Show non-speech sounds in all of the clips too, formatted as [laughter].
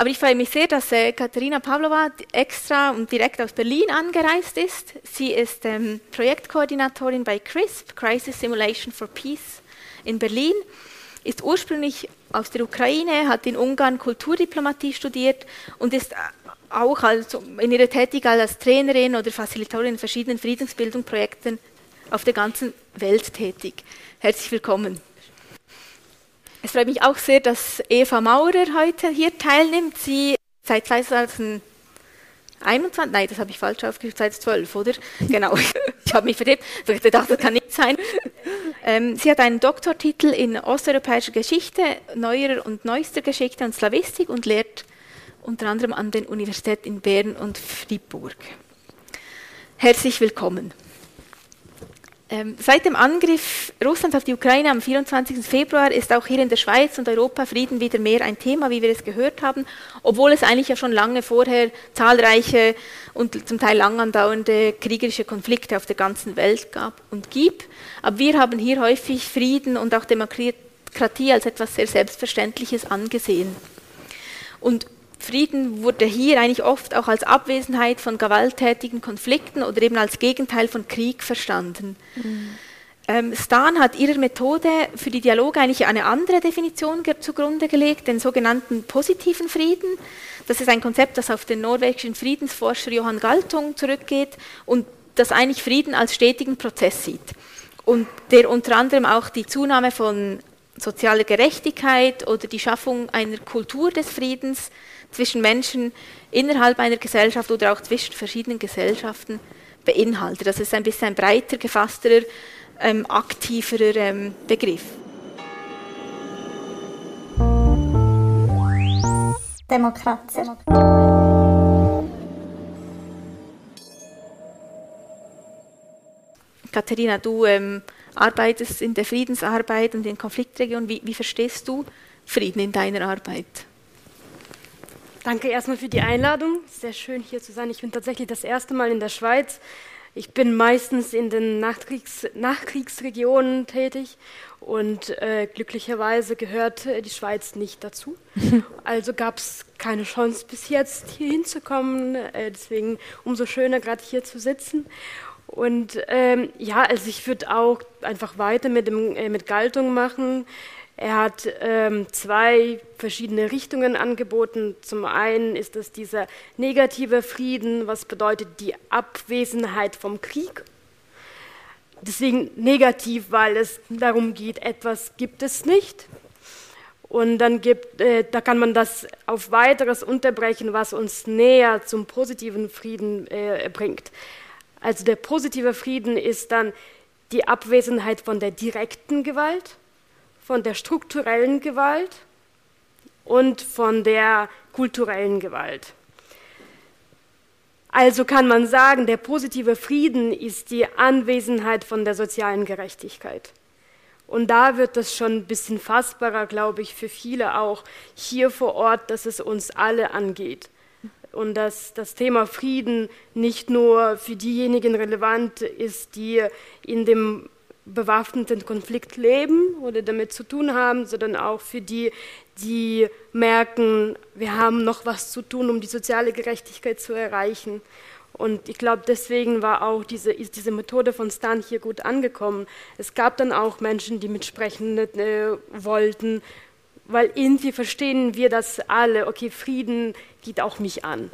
Aber ich freue mich sehr, dass äh, Katharina Pavlova extra und direkt aus Berlin angereist ist. Sie ist ähm, Projektkoordinatorin bei CRISP, Crisis Simulation for Peace in Berlin, ist ursprünglich aus der Ukraine, hat in Ungarn Kulturdiplomatie studiert und ist auch als, in ihrer Tätigkeit als Trainerin oder Facilitatorin in verschiedenen Friedensbildungsprojekten auf der ganzen Welt tätig. Herzlich willkommen. Es freut mich auch sehr, dass Eva Maurer heute hier teilnimmt. Sie seit 2021, nein, das habe ich falsch aufgeschrieben, seit 12, oder? [laughs] Genau, ich habe mich vertippt, ich dachte, das kann nicht sein. Ähm, sie hat einen Doktortitel in osteuropäischer Geschichte, neuerer und neuester Geschichte und Slawistik und lehrt unter anderem an den Universitäten in Bern und Fribourg. Herzlich willkommen. Ähm, seit dem Angriff Russlands auf die Ukraine am 24. Februar ist auch hier in der Schweiz und Europa Frieden wieder mehr ein Thema, wie wir es gehört haben, obwohl es eigentlich ja schon lange vorher zahlreiche und zum Teil lang andauernde kriegerische Konflikte auf der ganzen Welt gab und gibt. Aber wir haben hier häufig Frieden und auch Demokratie als etwas sehr Selbstverständliches angesehen. Und Frieden wurde hier eigentlich oft auch als Abwesenheit von gewalttätigen Konflikten oder eben als Gegenteil von Krieg verstanden. Mhm. Ähm, Stan hat ihrer Methode für die Dialoge eigentlich eine andere Definition zugrunde gelegt, den sogenannten positiven Frieden. Das ist ein Konzept, das auf den norwegischen Friedensforscher Johann Galtung zurückgeht und das eigentlich Frieden als stetigen Prozess sieht. Und der unter anderem auch die Zunahme von sozialer Gerechtigkeit oder die Schaffung einer Kultur des Friedens zwischen Menschen innerhalb einer Gesellschaft oder auch zwischen verschiedenen Gesellschaften beinhaltet. Das ist ein bisschen ein breiter gefasster, ähm, aktiverer ähm, Begriff. Demokratie. Katharina, du ähm, arbeitest in der Friedensarbeit und in Konfliktregionen. Wie, wie verstehst du Frieden in deiner Arbeit? Danke erstmal für die Einladung. Sehr schön hier zu sein. Ich bin tatsächlich das erste Mal in der Schweiz. Ich bin meistens in den Nachkriegs Nachkriegsregionen tätig und äh, glücklicherweise gehört äh, die Schweiz nicht dazu. [laughs] Also gab es keine Chance bis jetzt hier hinzukommen. Äh, deswegen umso schöner gerade hier zu sitzen. Und ähm, ja, also ich würde auch einfach weiter mit, dem, äh, mit Galtung machen. Er hat ähm, zwei verschiedene Richtungen angeboten. Zum einen ist es dieser negative Frieden, was bedeutet die Abwesenheit vom Krieg. Deswegen negativ, weil es darum geht, etwas gibt es nicht. Und dann gibt, äh, da kann man das auf weiteres unterbrechen, was uns näher zum positiven Frieden äh, bringt. Also der positive Frieden ist dann die Abwesenheit von der direkten Gewalt von der strukturellen Gewalt und von der kulturellen Gewalt. Also kann man sagen, der positive Frieden ist die Anwesenheit von der sozialen Gerechtigkeit. Und da wird es schon ein bisschen fassbarer, glaube ich, für viele auch hier vor Ort, dass es uns alle angeht. Und dass das Thema Frieden nicht nur für diejenigen relevant ist, die in dem bewaffneten Konflikt leben oder damit zu tun haben, sondern auch für die, die merken, wir haben noch was zu tun, um die soziale Gerechtigkeit zu erreichen. Und ich glaube, deswegen war auch diese, ist diese Methode von Stan hier gut angekommen. Es gab dann auch Menschen, die mitsprechen äh, wollten, weil irgendwie verstehen wir das alle, okay, Frieden geht auch mich an.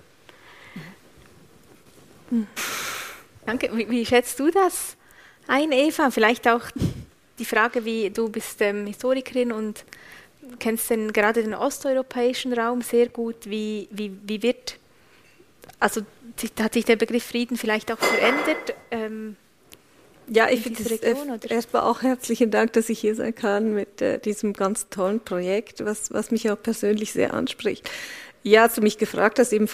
Danke. Wie, wie schätzt du das? Ein, Eva. Vielleicht auch die Frage, wie du bist ähm, Historikerin und kennst den, gerade den osteuropäischen Raum sehr gut. Wie, wie, wie wird, also hat sich der Begriff Frieden vielleicht auch verändert? Ähm, ja, ich finde es erstmal auch herzlichen Dank, dass ich hier sein kann mit äh, diesem ganz tollen Projekt, was, was mich auch persönlich sehr anspricht. Ja, als du mich gefragt hast, eben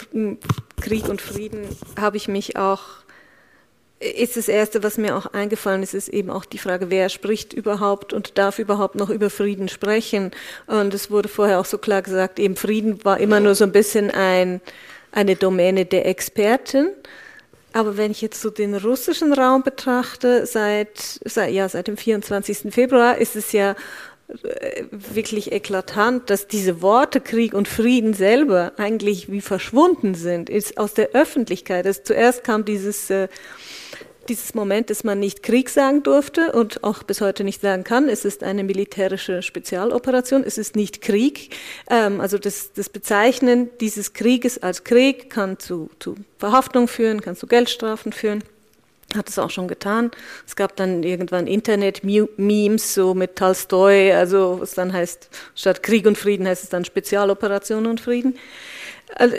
Krieg und Frieden, habe ich mich auch ist das Erste, was mir auch eingefallen ist, ist eben auch die Frage, wer spricht überhaupt und darf überhaupt noch über Frieden sprechen. Und es wurde vorher auch so klar gesagt, eben Frieden war immer nur so ein bisschen ein, eine Domäne der Experten. Aber wenn ich jetzt so den russischen Raum betrachte, seit, seit, ja, seit dem 24. Februar ist es ja wirklich eklatant, dass diese Worte Krieg und Frieden selber eigentlich wie verschwunden sind, ist aus der Öffentlichkeit. Es, zuerst kam dieses, äh, dieses Moment, dass man nicht Krieg sagen durfte und auch bis heute nicht sagen kann. Es ist eine militärische Spezialoperation, es ist nicht Krieg. Ähm, also das, das Bezeichnen dieses Krieges als Krieg kann zu, zu Verhaftung führen, kann zu Geldstrafen führen hat es auch schon getan. Es gab dann irgendwann Internet-Memes, so mit Tolstoi, also was dann heißt, statt Krieg und Frieden heißt es dann Spezialoperation und Frieden. Also,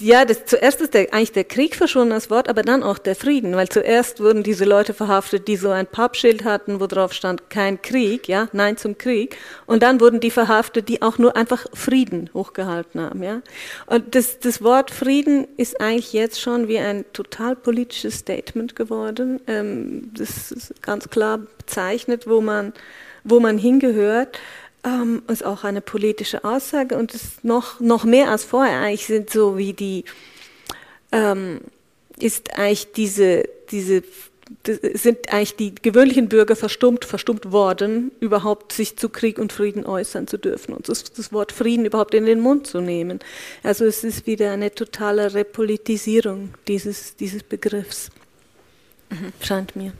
ja, das, zuerst ist der, eigentlich der Krieg verschwunden als Wort, aber dann auch der Frieden, weil zuerst wurden diese Leute verhaftet, die so ein Pappschild hatten, wo drauf stand, kein Krieg, ja, nein zum Krieg. Und dann wurden die verhaftet, die auch nur einfach Frieden hochgehalten haben, ja. Und das, das Wort Frieden ist eigentlich jetzt schon wie ein total politisches Statement geworden. Ähm, das ist ganz klar bezeichnet, wo man, wo man hingehört ähm, ist auch eine politische Aussage und ist noch, noch mehr als vorher eigentlich sind so wie die, ähm, ist eigentlich diese, diese, sind eigentlich die gewöhnlichen Bürger verstummt, verstummt worden, überhaupt sich zu Krieg und Frieden äußern zu dürfen und das, Wort Frieden überhaupt in den Mund zu nehmen. Also es ist wieder eine totale Repolitisierung dieses, dieses Begriffs, mhm. scheint mir.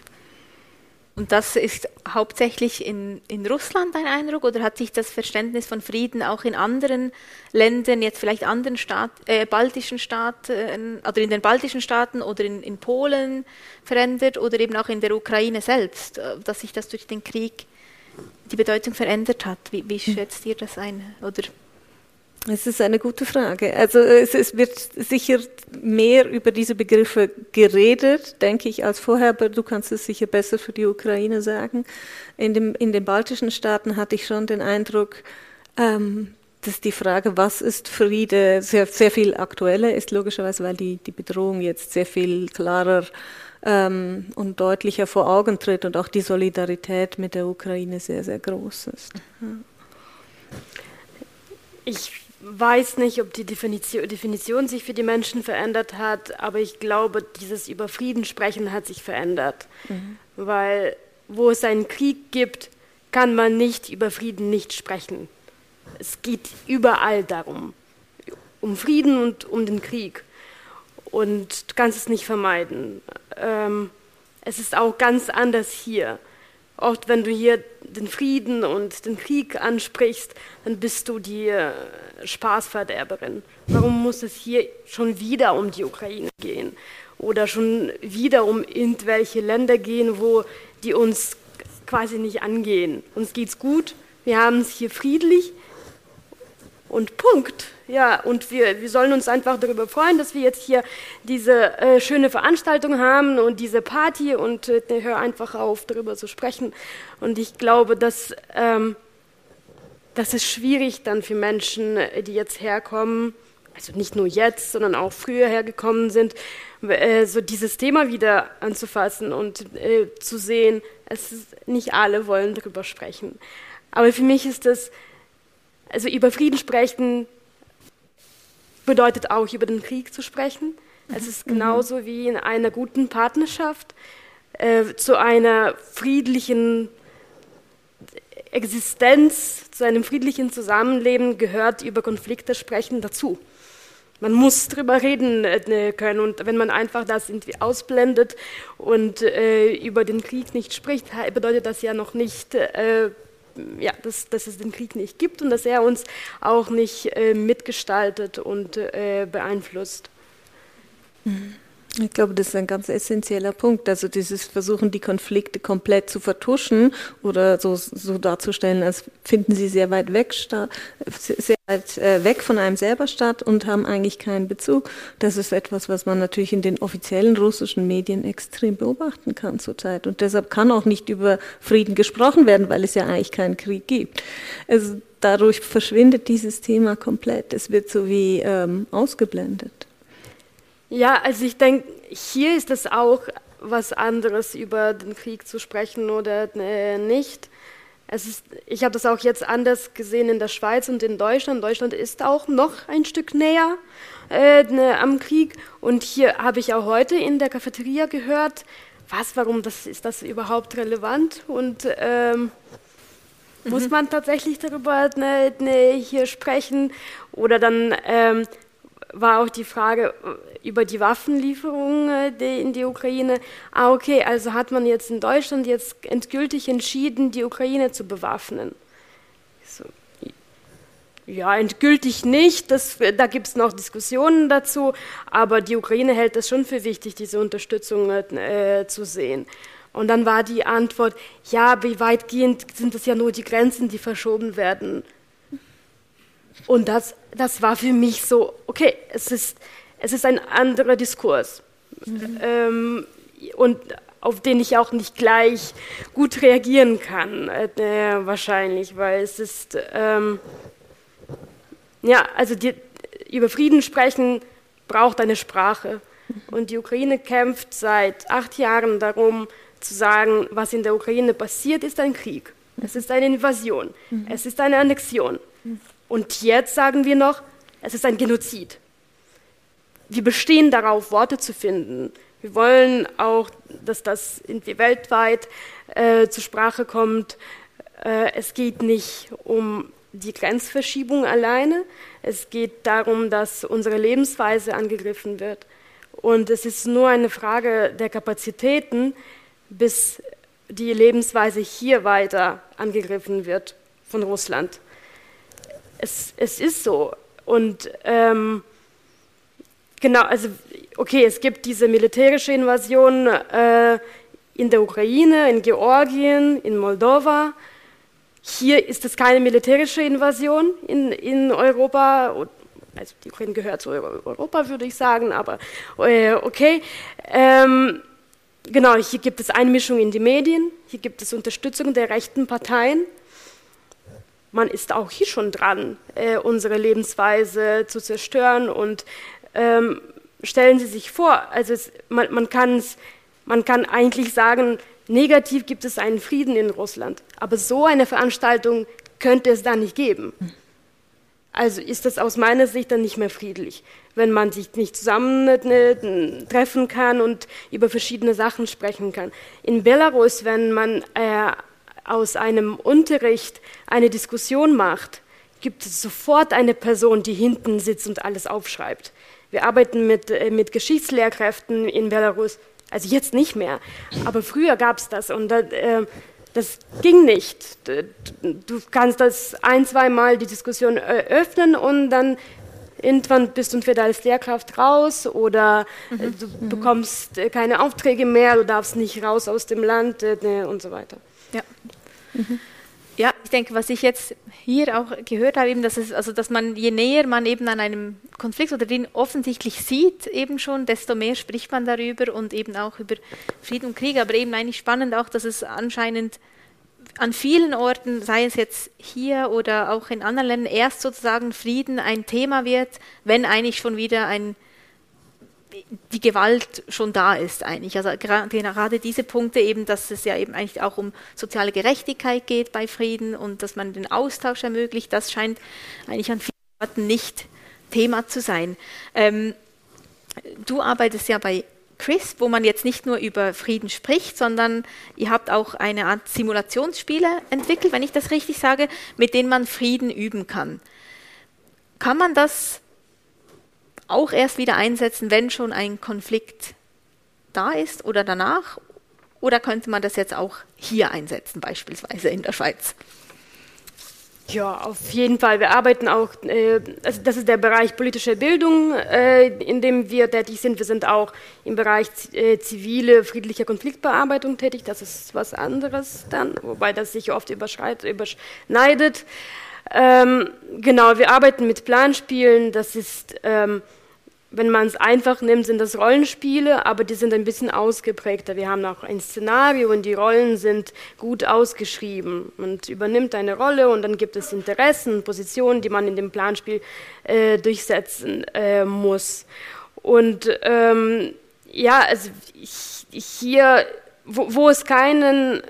Und das ist hauptsächlich in, in Russland ein Eindruck oder hat sich das Verständnis von Frieden auch in anderen Ländern, jetzt vielleicht anderen Staat, äh, baltischen Staaten oder in den baltischen Staaten oder in, in Polen verändert oder eben auch in der Ukraine selbst, äh, dass sich das durch den Krieg die Bedeutung verändert hat? Wie, wie schätzt ihr das ein? Oder es ist eine gute Frage. Also es, es, wird sicher mehr über diese Begriffe geredet, denke ich, als vorher, aber du kannst es sicher besser für die Ukraine sagen. In, dem, in den baltischen Staaten hatte ich schon den Eindruck, ähm, dass die Frage, was ist Friede, sehr, sehr viel aktueller ist, logischerweise, weil die, die Bedrohung jetzt sehr viel klarer ähm, und deutlicher vor Augen tritt und auch die Solidarität mit der Ukraine sehr, sehr groß ist. Ja. Ich weiß nicht, ob die Definition, Definition, sich für die Menschen verändert hat, aber ich glaube, dieses über Frieden sprechen hat sich verändert. Mhm. Weil wo es einen Krieg gibt, kann man nicht über Frieden nicht sprechen. Es geht überall darum, um Frieden und um den Krieg. Und du kannst es nicht vermeiden. Ähm, es ist auch ganz anders hier. Oft, wenn du hier den Frieden und den Krieg ansprichst, dann bist du die äh, Spaßverderberin. Warum muss es hier schon wieder um die Ukraine gehen? Oder schon wieder um irgendwelche Länder gehen, wo die uns quasi nicht angehen? Uns geht's gut, wir haben es hier friedlich und Punkt. Ja, und wir, wir sollen uns einfach darüber freuen, dass wir jetzt hier diese äh, schöne Veranstaltung haben und diese Party und äh, hör einfach auf, darüber zu sprechen. Und ich glaube, dass ähm, das ist schwierig dann für Menschen, äh, die jetzt herkommen, also nicht nur jetzt, sondern auch früher hergekommen sind, äh, so dieses Thema wieder anzufassen und äh, zu sehen, es ist, nicht alle wollen darüber sprechen. Aber für mich ist das, also über Frieden sprechen bedeutet auch über den Krieg zu sprechen. Es ist mhm. genauso wie in einer guten Partnerschaft äh, zu einer friedlichen Existenz, zu einem friedlichen Zusammenleben gehört über Konflikte sprechen dazu. Man muss darüber reden äh, können und wenn man einfach das irgendwie ausblendet und äh, über den Krieg nicht spricht, bedeutet das ja noch nicht äh, ja, dass, dass es den Krieg nicht gibt und dass er uns auch nicht äh, mitgestaltet und äh, beeinflusst. Mhm. Ich glaube, das ist ein ganz essentieller Punkt. Also dieses Versuchen, die Konflikte komplett zu vertuschen oder so, so darzustellen, als finden sie sehr weit weg, sehr weit äh, weg von einem selber statt und haben eigentlich keinen Bezug. Das ist etwas, was man natürlich in den offiziellen russischen Medien extrem beobachten kann zurzeit. Und deshalb kann auch nicht über Frieden gesprochen werden, weil es ja eigentlich keinen Krieg gibt. Also dadurch verschwindet dieses Thema komplett. Es wird so wie ähm, ausgeblendet. Ja, also ich denke, hier ist es auch was anderes, über den Krieg zu sprechen oder äh, nicht. Es ist, ich habe das auch jetzt anders gesehen in der Schweiz und in Deutschland. Deutschland ist auch noch ein Stück näher äh, ne, am Krieg. Und hier habe ich auch heute in der Cafeteria gehört, was, warum das, ist das überhaupt relevant? Und ähm, Muss mhm. man tatsächlich darüber ne, ne, hier sprechen? Oder dann ähm, war auch die Frage äh, über die Waffenlieferungen äh, in die Ukraine. Ah, okay, also hat man jetzt in Deutschland jetzt endgültig entschieden, die Ukraine zu bewaffnen. So, ja, endgültig nicht, das, da gibt es noch Diskussionen dazu, aber die Ukraine hält es schon für wichtig, diese Unterstützung äh, zu sehen. Und dann war die Antwort, ja, wie weitgehend sind es ja nur die Grenzen, die verschoben werden. Und das, das war für mich so, okay, es ist, es ist ein anderer Diskurs. Mhm. Ähm, und auf den ich auch nicht gleich gut reagieren kann, äh, wahrscheinlich, weil es ist, ähm, ja, also die, über Frieden sprechen braucht eine Sprache. Und die Ukraine kämpft seit acht Jahren darum, zu sagen, was in der Ukraine passiert, ist ein Krieg. Es ist eine Invasion. Mhm. Es ist eine Annexion. Und jetzt sagen wir noch, es ist ein Genozid. Wir bestehen darauf, Worte zu finden. Wir wollen auch, dass das weltweit äh, zur Sprache kommt. Äh, es geht nicht um die Grenzverschiebung alleine. Es geht darum, dass unsere Lebensweise angegriffen wird. Und es ist nur eine Frage der Kapazitäten, bis die Lebensweise hier weiter angegriffen wird von Russland es, es ist so. Und ähm, genau, also okay, es gibt diese militärische Invasion äh, in der Ukraine, in Georgien, in Moldova. Hier ist es keine militärische Invasion in, in Europa. Also die Ukraine gehört zu Europa, würde ich sagen, aber äh, okay. Ähm, genau, hier gibt es Einmischung in die Medien, hier gibt es Unterstützung der rechten Parteien man ist auch hier schon dran, äh, unsere Lebensweise zu zerstören. Und ähm, stellen Sie sich vor, also es, man, man, man kann eigentlich sagen, negativ gibt es einen Frieden in Russland, aber so eine Veranstaltung könnte es da nicht geben. Also ist das aus meiner Sicht dann nicht mehr friedlich, wenn man sich nicht zusammen ne, treffen kann und über verschiedene Sachen sprechen kann. In Belarus, wenn man äh, aus einem Unterricht eine Diskussion macht, gibt es sofort eine Person, die hinten sitzt und alles aufschreibt. Wir arbeiten mit, äh, mit Geschichtslehrkräften in Belarus, also jetzt nicht mehr, aber früher gab es das und das, äh, das ging nicht. Du kannst das ein, zwei Mal die Diskussion öffnen und dann irgendwann bist du entweder als Lehrkraft raus oder äh, mhm. du mhm. bekommst keine Aufträge mehr, du darfst nicht raus aus dem Land äh, und so weiter. Ja. Mhm. Ja, ich denke, was ich jetzt hier auch gehört habe, eben, dass es, also dass man je näher man eben an einem Konflikt oder den offensichtlich sieht, eben schon, desto mehr spricht man darüber und eben auch über Frieden und Krieg. Aber eben eigentlich spannend auch, dass es anscheinend an vielen Orten, sei es jetzt hier oder auch in anderen Ländern, erst sozusagen Frieden ein Thema wird, wenn eigentlich schon wieder ein die Gewalt schon da ist eigentlich. Also gerade diese Punkte eben, dass es ja eben eigentlich auch um soziale Gerechtigkeit geht bei Frieden und dass man den Austausch ermöglicht, das scheint eigentlich an vielen Orten nicht Thema zu sein. Ähm, du arbeitest ja bei CRISP, wo man jetzt nicht nur über Frieden spricht, sondern ihr habt auch eine Art Simulationsspiele entwickelt, wenn ich das richtig sage, mit denen man Frieden üben kann. Kann man das auch erst wieder einsetzen, wenn schon ein Konflikt da ist oder danach? Oder könnte man das jetzt auch hier einsetzen, beispielsweise in der Schweiz? Ja, auf jeden Fall. Wir arbeiten auch, äh, also das ist der Bereich politische Bildung, äh, in dem wir tätig sind. Wir sind auch im Bereich äh, zivile, friedliche Konfliktbearbeitung tätig. Das ist was anderes dann, wobei das sich oft überschneidet. Ähm, genau, wir arbeiten mit Planspielen. Das ist ähm, wenn man es einfach nimmt, sind das Rollenspiele, aber die sind ein bisschen ausgeprägter. Wir haben auch ein Szenario und die Rollen sind gut ausgeschrieben. Man übernimmt eine Rolle und dann gibt es Interessen, Positionen, die man in dem Planspiel äh, durchsetzen äh, muss. Und ähm, ja, also hier, wo, wo es keinen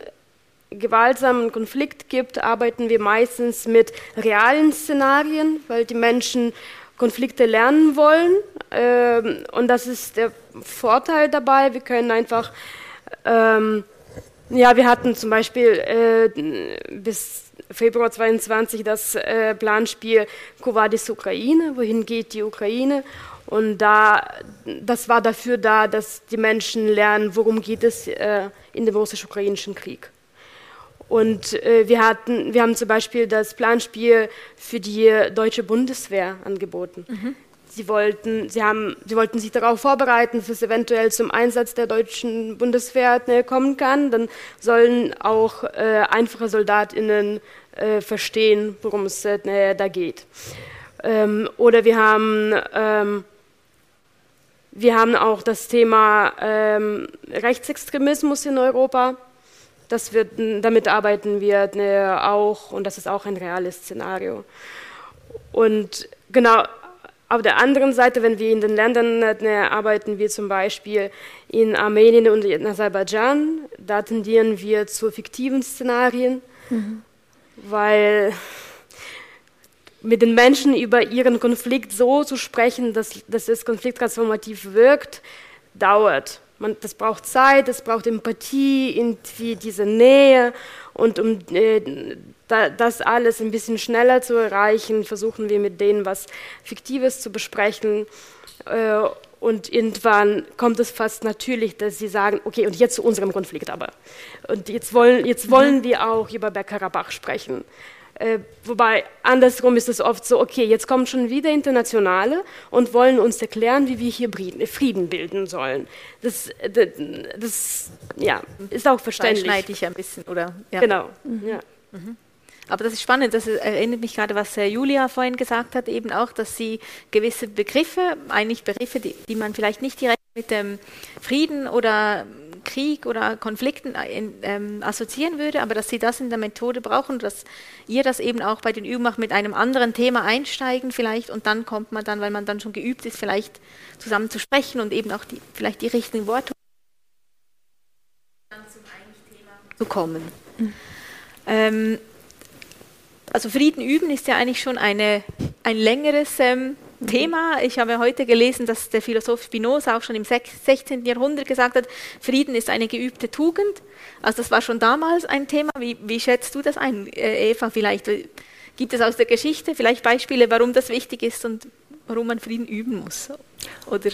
gewaltsamen Konflikt gibt, arbeiten wir meistens mit realen Szenarien, weil die Menschen Konflikte lernen wollen. Ähm, und das ist der Vorteil dabei. Wir können einfach ähm, Ja, wir hatten zum Beispiel äh, bis Februar 22 das äh, Planspiel Covadis Ukraine, wohin geht die Ukraine? Und da, das war dafür da, dass die Menschen lernen, worum geht es äh, in dem russisch-ukrainischen Krieg. Und äh, wir, hatten, wir haben zum Beispiel das Planspiel für die deutsche Bundeswehr angeboten. Mhm. Sie wollten, sie, haben, sie wollten sich darauf vorbereiten, dass es eventuell zum Einsatz der deutschen Bundeswehr ne, kommen kann. Dann sollen auch äh, einfache SoldatInnen äh, verstehen, worum es äh, da geht. Ähm, oder wir haben, ähm, wir haben auch das Thema ähm, Rechtsextremismus in Europa. Das wird, damit arbeiten wir ne, auch und das ist auch ein reales Szenario. Und genau, auf der anderen Seite, wenn wir in den Ländern ne, arbeiten, wie zum Beispiel in Armenien und in Aserbaidschan, da tendieren wir zu fiktiven Szenarien. Mhm weil mit den Menschen über ihren Konflikt so zu sprechen, dass, dass es konflikttransformativ wirkt, dauert. Man, das braucht Zeit, das braucht Empathie, irgendwie diese Nähe. Und um äh, da, das alles ein bisschen schneller zu erreichen, versuchen wir mit denen was Fiktives zu besprechen. Äh, und irgendwann kommt es fast natürlich, dass sie sagen, okay, und jetzt zu unserem Konflikt aber. Und jetzt wollen, jetzt wollen wir auch über Bergkarabach sprechen. Äh, wobei andersrum ist es oft so, okay, jetzt kommen schon wieder Internationale und wollen uns erklären, wie wir hier Frieden bilden sollen. Das, das, das ja, ist auch verständlich. Schneide ich ein bisschen, oder? Ja. Genau, mhm. ja. Mhm. Aber das ist spannend, das erinnert mich gerade, was Julia vorhin gesagt hat, eben auch, dass sie gewisse Begriffe, eigentlich Begriffe, die, die man vielleicht nicht direkt mit dem Frieden oder Krieg oder Konflikten ähm, assoziieren würde, aber dass sie das in der Methode brauchen, dass ihr das eben auch bei den Übungen macht, mit einem anderen Thema einsteigen vielleicht und dann kommt man dann, weil man dann schon geübt ist, vielleicht zusammen zu sprechen und eben auch die, vielleicht die richtigen Worte zum Thema zu kommen. Mhm. Ähm, also Frieden üben ist ja eigentlich schon eine, ein längeres ähm. Thema. Ich habe heute gelesen, dass der Philosoph Spinoza auch schon im 16. Jahrhundert gesagt hat, Frieden ist eine geübte Tugend. Also das war schon damals ein Thema. Wie, wie schätzt du das ein, äh, Eva? Vielleicht gibt es aus der Geschichte vielleicht Beispiele, warum das wichtig ist und warum man Frieden üben muss? Oder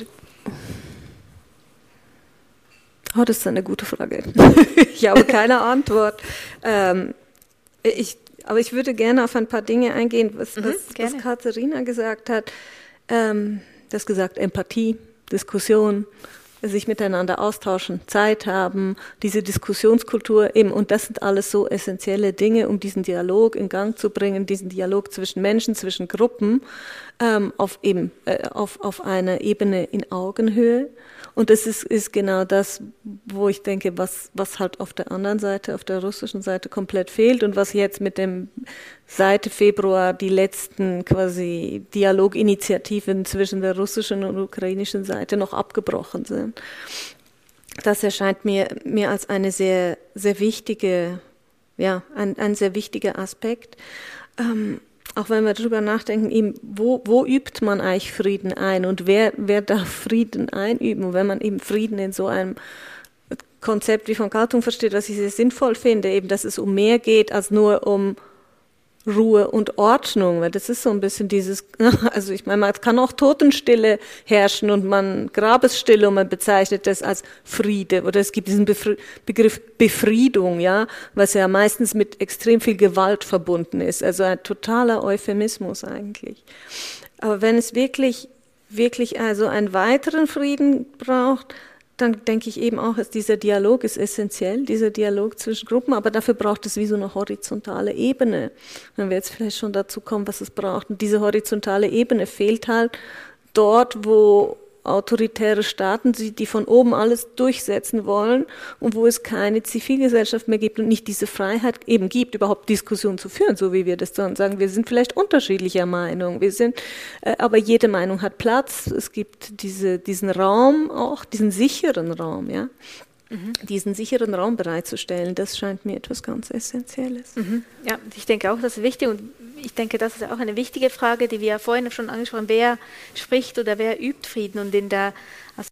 Oh, das ist eine gute Frage. [laughs] ich habe keine Antwort. Ähm, ich aber ich würde gerne auf ein paar Dinge eingehen, was, mhm, was Katharina gesagt hat. Ähm, das gesagt, Empathie, Diskussion, sich miteinander austauschen, Zeit haben, diese Diskussionskultur eben, und das sind alles so essentielle Dinge, um diesen Dialog in Gang zu bringen, diesen Dialog zwischen Menschen, zwischen Gruppen, ähm, auf eben, äh, auf, auf einer Ebene in Augenhöhe. Und das ist, ist genau das, wo ich denke, was, was halt auf der anderen Seite, auf der russischen Seite komplett fehlt und was jetzt mit dem seit Februar die letzten quasi Dialoginitiativen zwischen der russischen und ukrainischen Seite noch abgebrochen sind. Das erscheint mir, mir als eine sehr, sehr wichtige, ja, ein, ein sehr wichtiger Aspekt. Ähm, auch wenn wir darüber nachdenken, eben, wo, wo übt man eigentlich Frieden ein und wer, wer darf Frieden einüben? Und wenn man eben Frieden in so einem Konzept wie von Galtung versteht, was ich sehr sinnvoll finde, eben, dass es um mehr geht als nur um Ruhe und Ordnung, weil das ist so ein bisschen dieses, [laughs] also ich meine, man kann auch Totenstille herrschen und man Grabesstille und man bezeichnet das als Friede oder es gibt diesen Begriff Befriedung, ja, was ja meistens mit extrem viel Gewalt verbunden ist, also ein totaler Euphemismus eigentlich. Aber wenn es wirklich, wirklich also einen weiteren Frieden braucht, dann denke ich eben auch, dieser Dialog ist essentiell, dieser Dialog zwischen Gruppen, aber dafür braucht es wie so eine horizontale Ebene. Wenn wir jetzt vielleicht schon dazu kommen, was es braucht. Und diese horizontale Ebene fehlt halt dort, wo autoritäre Staaten, die von oben alles durchsetzen wollen und wo es keine Zivilgesellschaft mehr gibt und nicht diese Freiheit eben gibt, überhaupt Diskussionen zu führen, so wie wir das dann sagen. Wir sind vielleicht unterschiedlicher Meinung, wir sind, äh, aber jede Meinung hat Platz. Es gibt diese, diesen Raum auch, diesen sicheren Raum, ja. Mhm. diesen sicheren Raum bereitzustellen, das scheint mir etwas ganz Essentielles. Mhm. Ja, ich denke auch, das ist wichtig und ich denke, das ist auch eine wichtige Frage, die wir ja vorhin schon angesprochen haben. Wer spricht oder wer übt Frieden? Und in der, also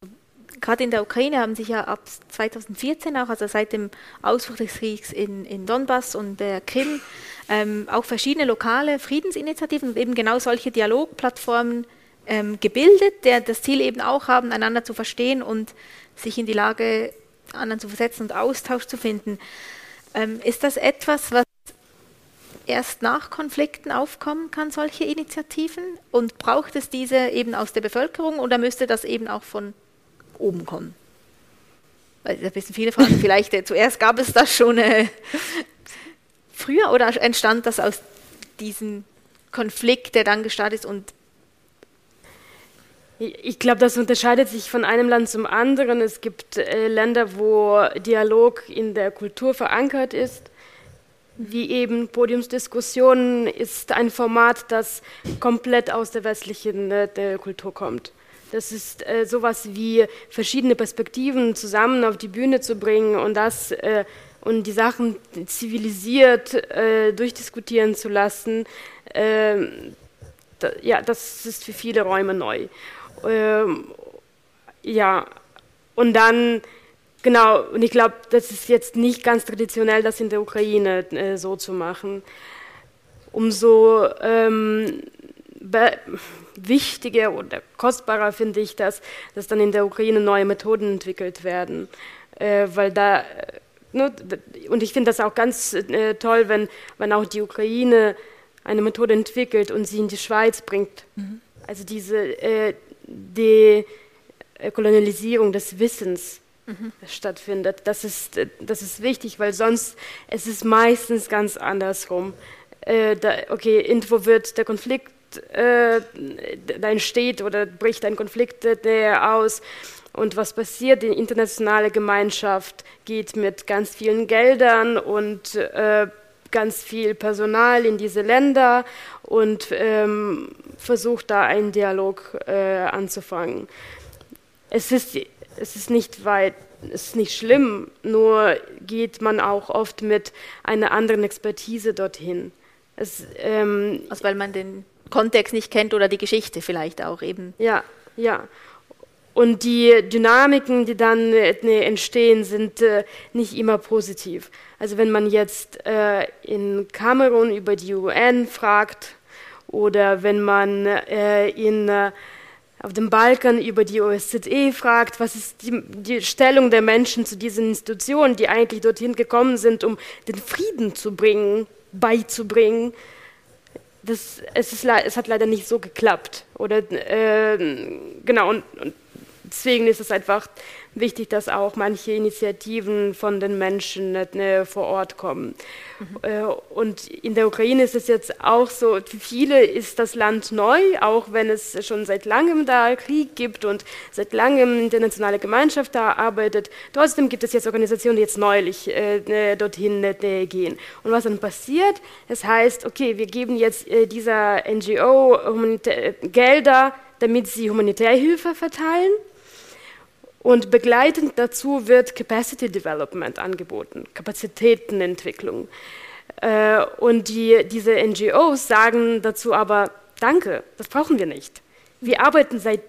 gerade in der Ukraine haben sich ja ab 2014 auch, also seit dem Ausbruch des Kriegs in, in Donbass und der Krim, ähm, auch verschiedene lokale Friedensinitiativen und eben genau solche Dialogplattformen ähm, gebildet, der das Ziel eben auch haben, einander zu verstehen und sich in die Lage anderen zu versetzen und Austausch zu finden. Ähm, ist das etwas, was erst nach Konflikten aufkommen kann, solche Initiativen? Und braucht es diese eben aus der Bevölkerung oder müsste das eben auch von oben kommen? Weil da wissen viele Fragen. Vielleicht äh, zuerst gab es das schon äh, früher oder entstand das aus diesem Konflikt, der dann gestartet ist und ich glaube, das unterscheidet sich von einem Land zum anderen. Es gibt äh, Länder, wo Dialog in der Kultur verankert ist, wie eben Podiumsdiskussionen ist ein Format, das komplett aus der westlichen äh, der Kultur kommt. Das ist äh, sowas wie verschiedene Perspektiven zusammen auf die Bühne zu bringen und das äh, und die Sachen zivilisiert äh, durchdiskutieren zu lassen. Ähm, da, ja, das ist für viele Räume neu. Ähm, ja, und dann, genau, und ich glaube, das ist jetzt nicht ganz traditionell, das in der Ukraine äh, so zu machen. Umso ähm, wichtiger oder kostbarer finde ich das, dass dann in der Ukraine neue Methoden entwickelt werden. Äh, weil da, äh, ne, und ich finde das auch ganz äh, toll, wenn, wenn auch die Ukraine eine Methode entwickelt und sie in die Schweiz bringt. Mhm. Also diese, äh, die Kolonialisierung des Wissens mhm. stattfindet. Das ist, das ist wichtig, weil sonst es ist meistens ganz andersrum. Äh, da, okay, irgendwo wird der Konflikt, äh, da entsteht oder bricht ein Konflikt äh, aus. Und was passiert? Die internationale Gemeinschaft geht mit ganz vielen Geldern und äh, ganz viel Personal in diese Länder und ähm, versucht da einen Dialog äh, anzufangen. Es ist, es ist nicht weit, es ist nicht schlimm, nur geht man auch oft mit einer anderen Expertise dorthin. Es, ähm, also weil man den Kontext nicht kennt oder die Geschichte vielleicht auch eben. Ja, ja. Und die Dynamiken, die dann äh, entstehen, sind äh, nicht immer positiv. Also wenn man jetzt äh, in Kamerun über die UN fragt oder wenn man äh, in, auf dem Balkan über die OSZE fragt, was ist die, die Stellung der Menschen zu diesen Institutionen, die eigentlich dorthin gekommen sind, um den Frieden zu bringen, beizubringen, das, es, ist, es hat leider nicht so geklappt. Oder äh, genau, und, und deswegen ist es einfach wichtig, dass auch manche Initiativen von den Menschen ne, vor Ort kommen. Mhm. Äh, und in der Ukraine ist es jetzt auch so, für viele ist das Land neu, auch wenn es schon seit langem da Krieg gibt und seit langem internationale Gemeinschaft da arbeitet. Trotzdem gibt es jetzt Organisationen, die jetzt neulich äh, ne, dorthin äh, gehen. Und was dann passiert, das heißt, okay, wir geben jetzt äh, dieser NGO Gelder, damit sie Humanitärhilfe verteilen. Und begleitend dazu wird Capacity Development angeboten, Kapazitätenentwicklung. Äh, und die, diese NGOs sagen dazu aber, danke, das brauchen wir nicht. Wir arbeiten seit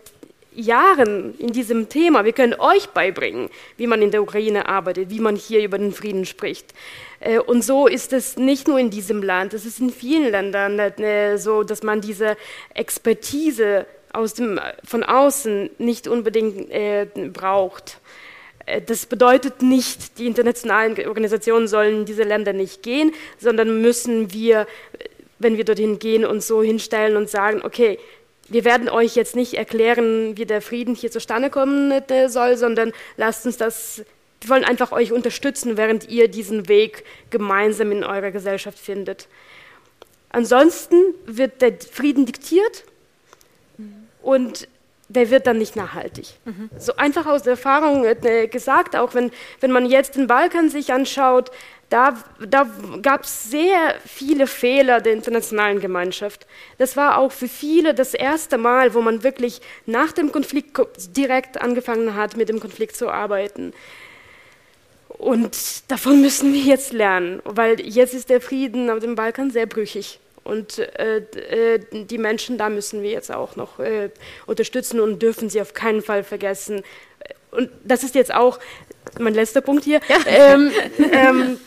Jahren in diesem Thema. Wir können euch beibringen, wie man in der Ukraine arbeitet, wie man hier über den Frieden spricht. Äh, und so ist es nicht nur in diesem Land, es ist in vielen Ländern äh, so, dass man diese Expertise aus dem, von außen nicht unbedingt äh, braucht. Äh, das bedeutet nicht, die internationalen Organisationen sollen in diese Länder nicht gehen, sondern müssen wir, wenn wir dorthin gehen, uns so hinstellen und sagen, okay, wir werden euch jetzt nicht erklären, wie der Frieden hier zustande kommen äh, soll, sondern lasst uns das, wir wollen einfach euch unterstützen, während ihr diesen Weg gemeinsam in eurer Gesellschaft findet. Ansonsten wird der Frieden diktiert und der wird dann nicht nachhaltig. Mhm. So einfach aus Erfahrung äh, gesagt, auch wenn, wenn man jetzt den Balkan sich anschaut, da, da gab es sehr viele Fehler der internationalen Gemeinschaft. Das war auch für viele das erste Mal, wo man wirklich nach dem Konflikt direkt angefangen hat, mit dem Konflikt zu arbeiten. Und davon müssen wir jetzt lernen, weil jetzt ist der Frieden auf dem Balkan sehr brüchig. Und äh, äh, die Menschen da müssen wir jetzt auch noch äh, unterstützen und dürfen sie auf keinen Fall vergessen. und das ist jetzt auch mein letzter Punkt hier. Ja. [laughs] Ähm, ähm,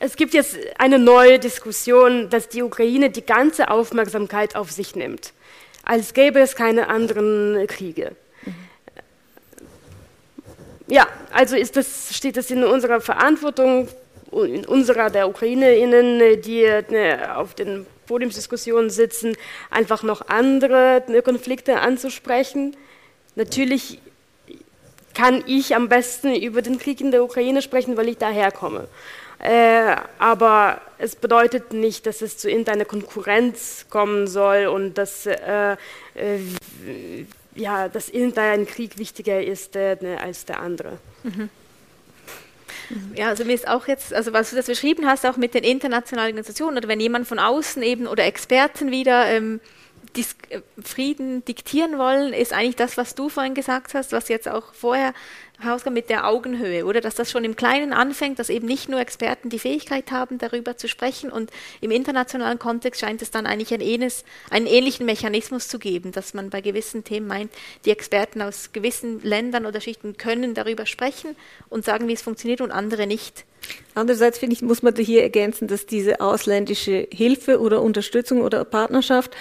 es gibt jetzt eine neue Diskussion, dass die Ukraine die ganze Aufmerksamkeit auf sich nimmt, als gäbe es keine anderen Kriege. Mhm. Ja, also ist das, steht es in unserer Verantwortung, unserer der Ukrainerinnen, die ne, auf den Podiumsdiskussionen sitzen, einfach noch andere ne, Konflikte anzusprechen. Natürlich kann ich am besten über den Krieg in der Ukraine sprechen, weil ich daherkomme. Äh, aber es bedeutet nicht, dass es zu irgendeiner Konkurrenz kommen soll und dass, äh, äh, ja, dass irgendein Krieg wichtiger ist äh, ne, als der andere. Mhm. Ja, also mir ist auch jetzt, also was du das beschrieben hast, auch mit den internationalen Organisationen oder wenn jemand von außen eben oder Experten wieder ähm, Dis äh, Frieden diktieren wollen, ist eigentlich das, was du vorhin gesagt hast, was jetzt auch vorher rauskam mit der Augenhöhe, oder? Dass das schon im Kleinen anfängt, dass eben nicht nur Experten die Fähigkeit haben, darüber zu sprechen und im internationalen Kontext scheint es dann eigentlich ein ähnliches, einen ähnlichen Mechanismus zu geben, dass man bei gewissen Themen meint, die Experten aus gewissen Ländern oder Schichten können darüber sprechen und sagen, wie es funktioniert und andere nicht. Andererseits finde ich, muss man hier ergänzen, dass diese ausländische Hilfe oder Unterstützung oder Partnerschaft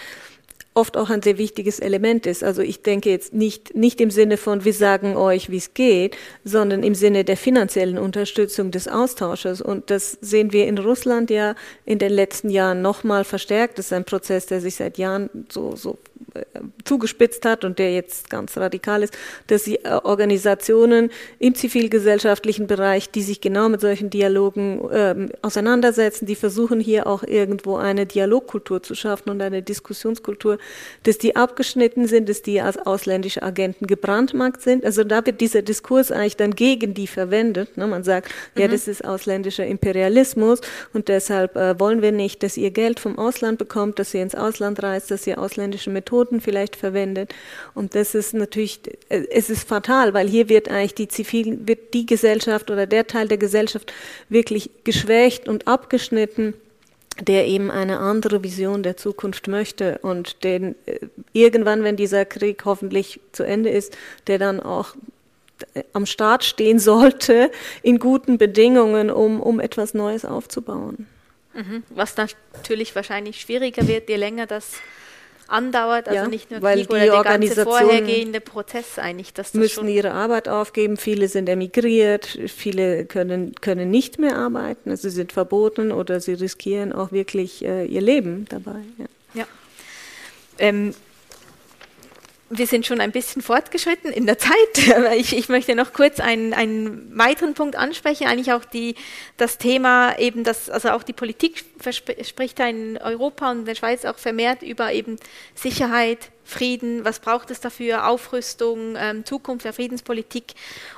oft auch ein sehr wichtiges Element ist. Also ich denke jetzt nicht, nicht im Sinne von, wir sagen euch, wie es geht, sondern im Sinne der finanziellen Unterstützung des Austausches. Und das sehen wir in Russland ja in den letzten Jahren nochmal verstärkt. Das ist ein Prozess, der sich seit Jahren so, so äh, zugespitzt hat und der jetzt ganz radikal ist, dass die äh, Organisationen im zivilgesellschaftlichen Bereich, die sich genau mit solchen Dialogen ähm, auseinandersetzen, die versuchen hier auch irgendwo eine Dialogkultur zu schaffen und eine Diskussionskultur, dass die abgeschnitten sind, dass die als ausländische Agenten gebrandmarkt sind. Also da wird dieser Diskurs eigentlich dann gegen die verwendet. Ne? Man sagt, mhm. ja, das ist ausländischer Imperialismus und deshalb äh, wollen wir nicht, dass ihr Geld vom Ausland bekommt, dass ihr ins Ausland reist, dass ihr ausländische Methoden vielleicht verwendet. Und das ist natürlich, es ist fatal, weil hier wird eigentlich die Zivil, wird die Gesellschaft oder der Teil der Gesellschaft wirklich geschwächt und abgeschnitten der eben eine andere Vision der Zukunft möchte und den äh, irgendwann, wenn dieser Krieg hoffentlich zu Ende ist, der dann auch äh, am Start stehen sollte in guten Bedingungen, um, um etwas Neues aufzubauen. Mhm. Was natürlich wahrscheinlich schwieriger wird, je länger das andauert, also ja, nicht nur Krieg oder der ganze vorhergehende Prozess eigentlich. Dass das müssen ihre Arbeit aufgeben, viele sind emigriert, viele können, können nicht mehr arbeiten, also sie sind verboten oder sie riskieren auch wirklich äh, ihr Leben dabei. Ja. ja. Ähm, wir sind schon ein bisschen fortgeschritten in der Zeit, [laughs] aber ich, ich möchte noch kurz einen, einen weiteren Punkt ansprechen, eigentlich auch die, das Thema eben, dass, also auch die Politik spricht da in Europa und in der Schweiz auch vermehrt über eben Sicherheit, Frieden, was braucht es dafür, Aufrüstung, ähm, Zukunft der Friedenspolitik.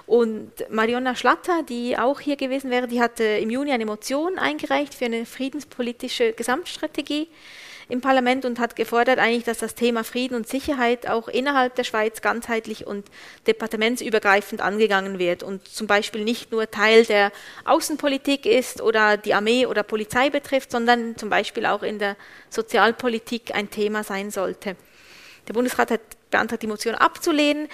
Und Marionna Schlatter, die auch hier gewesen wäre, die hatte im Juni eine Motion eingereicht für eine friedenspolitische Gesamtstrategie im Parlament und hat gefordert eigentlich, dass das Thema Frieden und Sicherheit auch innerhalb der Schweiz ganzheitlich und departementsübergreifend angegangen wird und zum Beispiel nicht nur Teil der Außenpolitik ist oder die Armee oder Polizei betrifft, sondern zum Beispiel auch in der Sozialpolitik ein Thema sein sollte. Der Bundesrat hat beantragt, die Motion abzulehnen,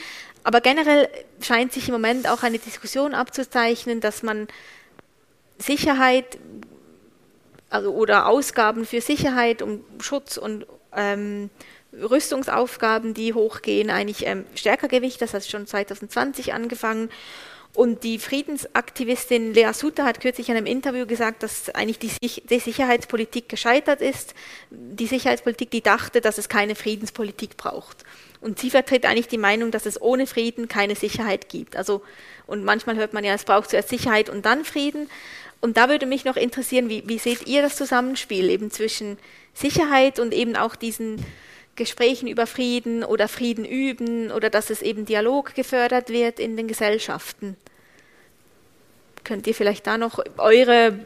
aber generell scheint sich im Moment auch eine Diskussion abzuzeichnen, dass man Sicherheit also, oder Ausgaben für Sicherheit, um Schutz und ähm, Rüstungsaufgaben, die hochgehen, eigentlich ähm, stärker Gewicht. Das hat schon 2020 angefangen. Und die Friedensaktivistin Lea Suter hat kürzlich in einem Interview gesagt, dass eigentlich die, die, Sicherheitspolitik gescheitert ist. Die Sicherheitspolitik, die dachte, dass es keine Friedenspolitik braucht. Und sie vertritt eigentlich die Meinung, dass es ohne Frieden keine Sicherheit gibt. Also, und manchmal hört man ja, es braucht zuerst Sicherheit und dann Frieden. Und da würde mich noch interessieren, wie, wie seht ihr das Zusammenspiel eben zwischen Sicherheit und eben auch diesen Gesprächen über Frieden oder Frieden üben oder dass es eben Dialog gefördert wird in den Gesellschaften? Könnt ihr vielleicht da noch eure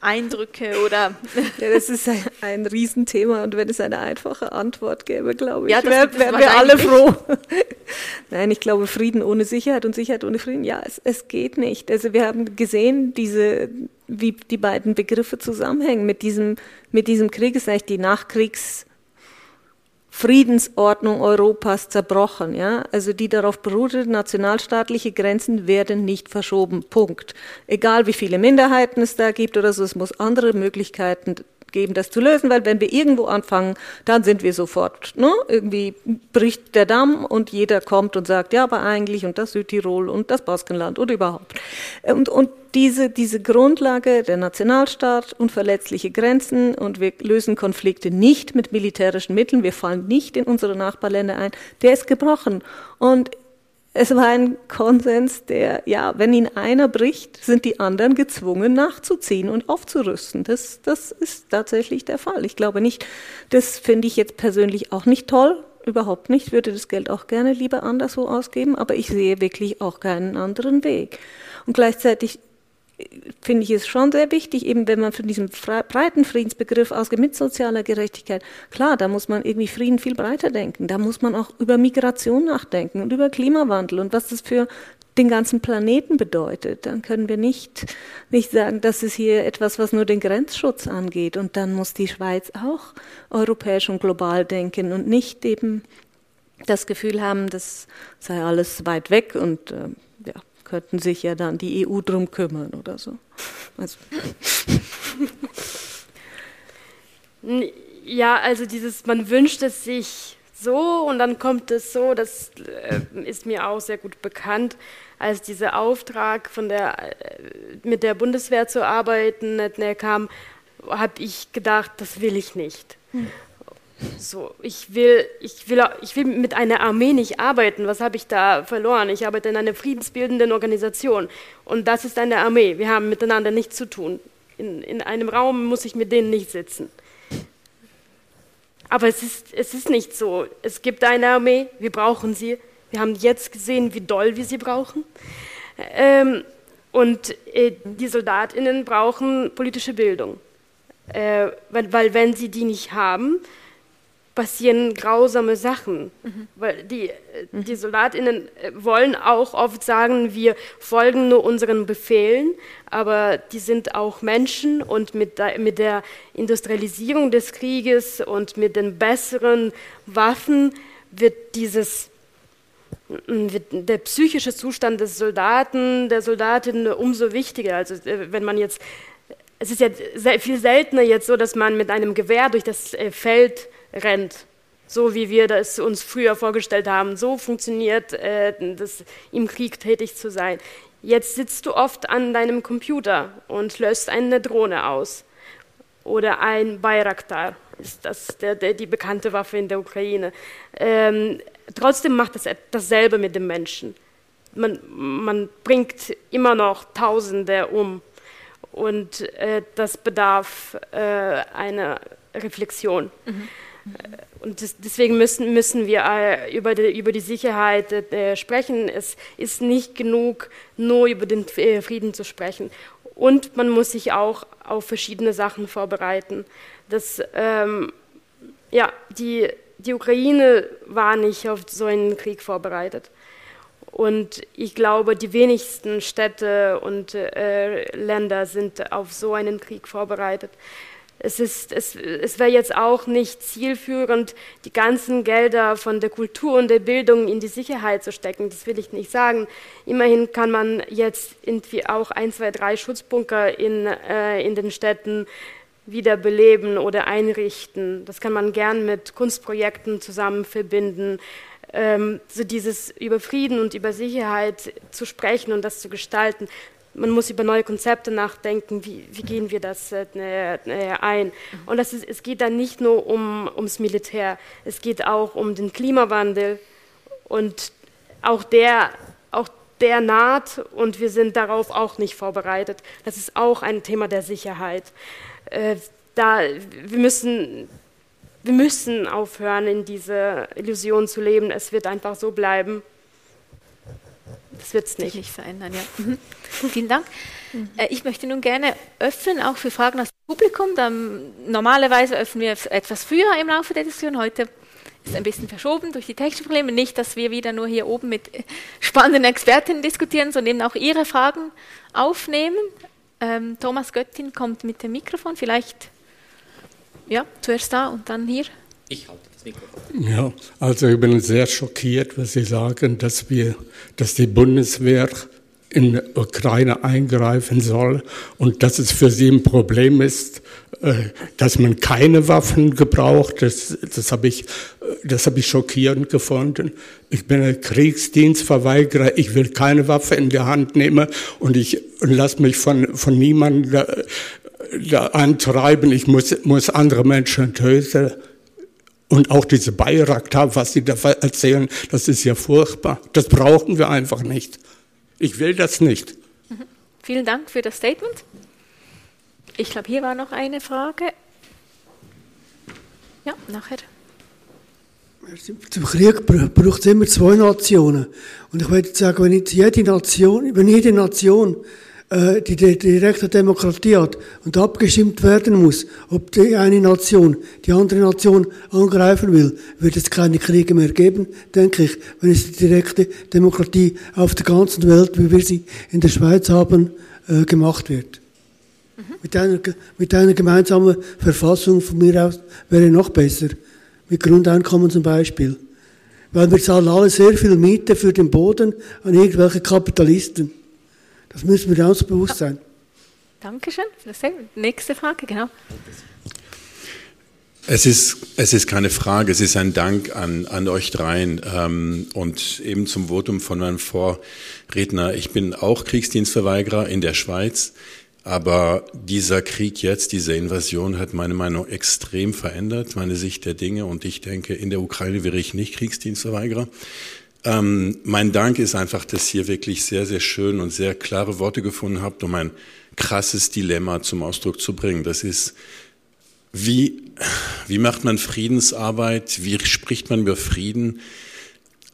Eindrücke oder. Ja, das ist ein, ein Riesenthema und wenn es eine einfache Antwort gäbe, glaube ich, ja, wären wär wir alle froh. [laughs] Nein, ich glaube, Frieden ohne Sicherheit und Sicherheit ohne Frieden, ja, es, es geht nicht. Also wir haben gesehen, diese, wie die beiden Begriffe zusammenhängen. Mit diesem, mit diesem Krieg ist eigentlich die Nachkriegs- Friedensordnung Europas zerbrochen, ja, also die darauf beruhte, nationalstaatliche Grenzen werden nicht verschoben. Punkt. Egal wie viele Minderheiten es da gibt oder so, es muss andere Möglichkeiten geben, das zu lösen, weil wenn wir irgendwo anfangen, dann sind wir sofort, ne, irgendwie bricht der Damm und jeder kommt und sagt, ja, aber eigentlich und das Südtirol und das Baskenland und überhaupt. Und, und diese, diese Grundlage der Nationalstaat, unverletzliche Grenzen und wir lösen Konflikte nicht mit militärischen Mitteln, wir fallen nicht in unsere Nachbarländer ein, der ist gebrochen. Und es war ein Konsens, der, ja, wenn ihn einer bricht, sind die anderen gezwungen nachzuziehen und aufzurüsten. Das, das ist tatsächlich der Fall. Ich glaube nicht, das finde ich jetzt persönlich auch nicht toll, überhaupt nicht, würde das Geld auch gerne lieber anderswo ausgeben, aber ich sehe wirklich auch keinen anderen Weg. Und gleichzeitig finde ich es schon sehr wichtig, eben wenn man von diesem breiten Friedensbegriff ausgeht, mit sozialer Gerechtigkeit, klar, da muss man irgendwie Frieden viel breiter denken. Da muss man auch über Migration nachdenken und über Klimawandel und was das für den ganzen Planeten bedeutet. Dann können wir nicht, nicht sagen, das ist hier etwas, was nur den Grenzschutz angeht. Und dann muss die Schweiz auch europäisch und global denken und nicht eben das Gefühl haben, das sei alles weit weg und äh, könnten sich ja dann die EU drum kümmern oder so. Also. Ja, also dieses, man wünscht es sich so und dann kommt es so, das äh, ist mir auch sehr gut bekannt. Als dieser Auftrag von der, äh, mit der Bundeswehr zu arbeiten kam, habe ich gedacht, das will ich nicht. Hm. So, ich will, ich will, ich will mit einer Armee nicht arbeiten. Was habe ich da verloren? Ich arbeite in einer friedensbildenden Organisation und das ist eine Armee. Wir haben miteinander nichts zu tun. In, in einem Raum muss ich mit denen nicht sitzen. Aber es ist, es ist nicht so. Es gibt eine Armee, wir brauchen sie. Wir haben jetzt gesehen, wie doll wir sie brauchen. Ähm, und äh, die Soldatinnen brauchen politische Bildung. Äh, weil, weil wenn sie die nicht haben, passieren grausame Sachen. Mhm. Weil die, mhm. die SoldatInnen äh, wollen auch oft sagen, wir folgen nur unseren Befehlen, aber die sind auch Menschen und mit der, mit der Industrialisierung des Krieges und mit den besseren Waffen wird dieses wird der psychische Zustand des Soldaten, der Soldatin umso wichtiger. Also äh, wenn man jetzt, es ist ja viel seltener jetzt so, dass man mit einem Gewehr durch das äh, Feld rennt. So wie wir das uns früher vorgestellt haben. So funktioniert äh, das, im Krieg tätig zu sein. Jetzt sitzt du oft an deinem Computer und löst eine Drohne aus. Oder ein Bayraktar ist das der, der, die bekannte Waffe in der Ukraine. Ähm, trotzdem macht es dasselbe mit dem Menschen. Man, man bringt immer noch Tausende um. Und äh, das bedarf äh, einer Reflexion. Mhm. Und das, deswegen müssen, müssen wir äh, über die, über die Sicherheit äh, sprechen. Es ist nicht genug, nur über den äh, Frieden zu sprechen. Und man muss sich auch auf verschiedene Sachen vorbereiten. Das, ähm, ja, die, die Ukraine war nicht auf so einen Krieg vorbereitet. Und ich glaube, die wenigsten Städte und äh, Länder sind auf so einen Krieg vorbereitet. Es, ist, es, es wäre jetzt auch nicht zielführend, die ganzen Gelder von der Kultur und der Bildung in die Sicherheit zu stecken. Das will ich nicht sagen. Immerhin kann man jetzt irgendwie auch ein, zwei, drei Schutzbunker in, äh, in den Städten wiederbeleben oder einrichten. Das kann man gern mit Kunstprojekten zusammen verbinden. Ähm, so dieses über Frieden und über Sicherheit zu sprechen und das zu gestalten, man muss über neue Konzepte nachdenken, wie, wie gehen wir das äh, äh, ein. Und das ist, es geht dann nicht nur um, ums Militär, es geht auch um den Klimawandel und auch der, auch der naht und wir sind darauf auch nicht vorbereitet. Das ist auch ein Thema der Sicherheit. Äh, da, wir, müssen, wir müssen aufhören, in diese Illusion zu leben. Es wird einfach so bleiben. Das wird es nicht. nicht verändern, ja. Mhm. Vielen Dank. Mhm. Äh, ich möchte nun gerne öffnen, auch für Fragen aus dem Publikum. Dann, normalerweise öffnen wir etwas früher im Laufe der Diskussion. Heute ist ein bisschen verschoben durch die technischen Probleme. Nicht, dass wir wieder nur hier oben mit spannenden Expertinnen diskutieren, sondern auch Ihre Fragen aufnehmen. Ähm, Thomas Göttin kommt mit dem Mikrofon. Vielleicht ja, zuerst da und dann hier. Ich halte das Mikrofon. Ja, also ich bin sehr schockiert, was Sie sagen, dass wir, dass die Bundeswehr in die Ukraine eingreifen soll und dass es für sie ein Problem ist, äh, dass man keine Waffen gebraucht. Das, das habe ich, das habe ich schockierend gefunden. Ich bin ein Kriegsdienstverweigerer. Ich will keine Waffe in die Hand nehmen und ich lasse mich von, von niemandem da, antreiben. Ich muss, muss andere Menschen töten. Und auch diese Bayraktar, was Sie da erzählen, das ist ja furchtbar. Das brauchen wir einfach nicht. Ich will das nicht. Mhm. Vielen Dank für das Statement. Ich glaube, hier war noch eine Frage. Ja, nachher. Zum Krieg braucht es immer zwei Nationen. Und ich würde sagen, wenn jede Nation, wenn jede Nation äh, die, die direkte Demokratie hat und abgestimmt werden muss, ob die eine Nation die andere Nation angreifen will, wird es keine Kriege mehr geben, denke ich, wenn es die direkte Demokratie auf der ganzen Welt, wie wir sie in der Schweiz haben, äh, gemacht wird. Mhm. Mit, einer, mit einer gemeinsamen Verfassung von mir aus wäre noch besser. Mit Grundeinkommen zum Beispiel. Weil wir zahlen alle sehr viel Miete für den Boden an irgendwelche Kapitalisten. Das müssen wir uns bewusst sein. Dankeschön. Nächste Frage, genau. Es ist, es ist keine Frage, es ist ein Dank an, an euch dreien. Ähm, und eben zum Votum von meinem Vorredner. Ich bin auch Kriegsdienstverweigerer in der Schweiz. Aber dieser Krieg jetzt, diese Invasion hat meine Meinung extrem verändert, meine Sicht der Dinge. Und ich denke, in der Ukraine wäre ich nicht Kriegsdienstverweigerer. Ähm, mein Dank ist einfach, dass ihr wirklich sehr, sehr schön und sehr klare Worte gefunden habt, um ein krasses Dilemma zum Ausdruck zu bringen. Das ist, wie, wie macht man Friedensarbeit? Wie spricht man über Frieden?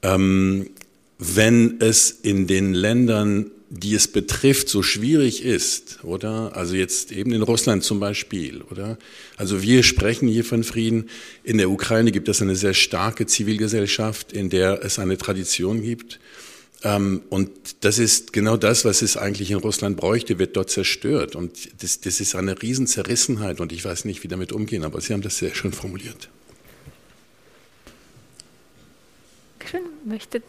Ähm, wenn es in den Ländern die es betrifft, so schwierig ist, oder? Also jetzt eben in Russland zum Beispiel, oder? Also wir sprechen hier von Frieden. In der Ukraine gibt es eine sehr starke Zivilgesellschaft, in der es eine Tradition gibt. Ähm, und das ist genau das, was es eigentlich in Russland bräuchte, wird dort zerstört. Und das, das ist eine Riesenzerrissenheit und ich weiß nicht, wie damit umgehen, aber Sie haben das sehr schön formuliert. Schön, möchte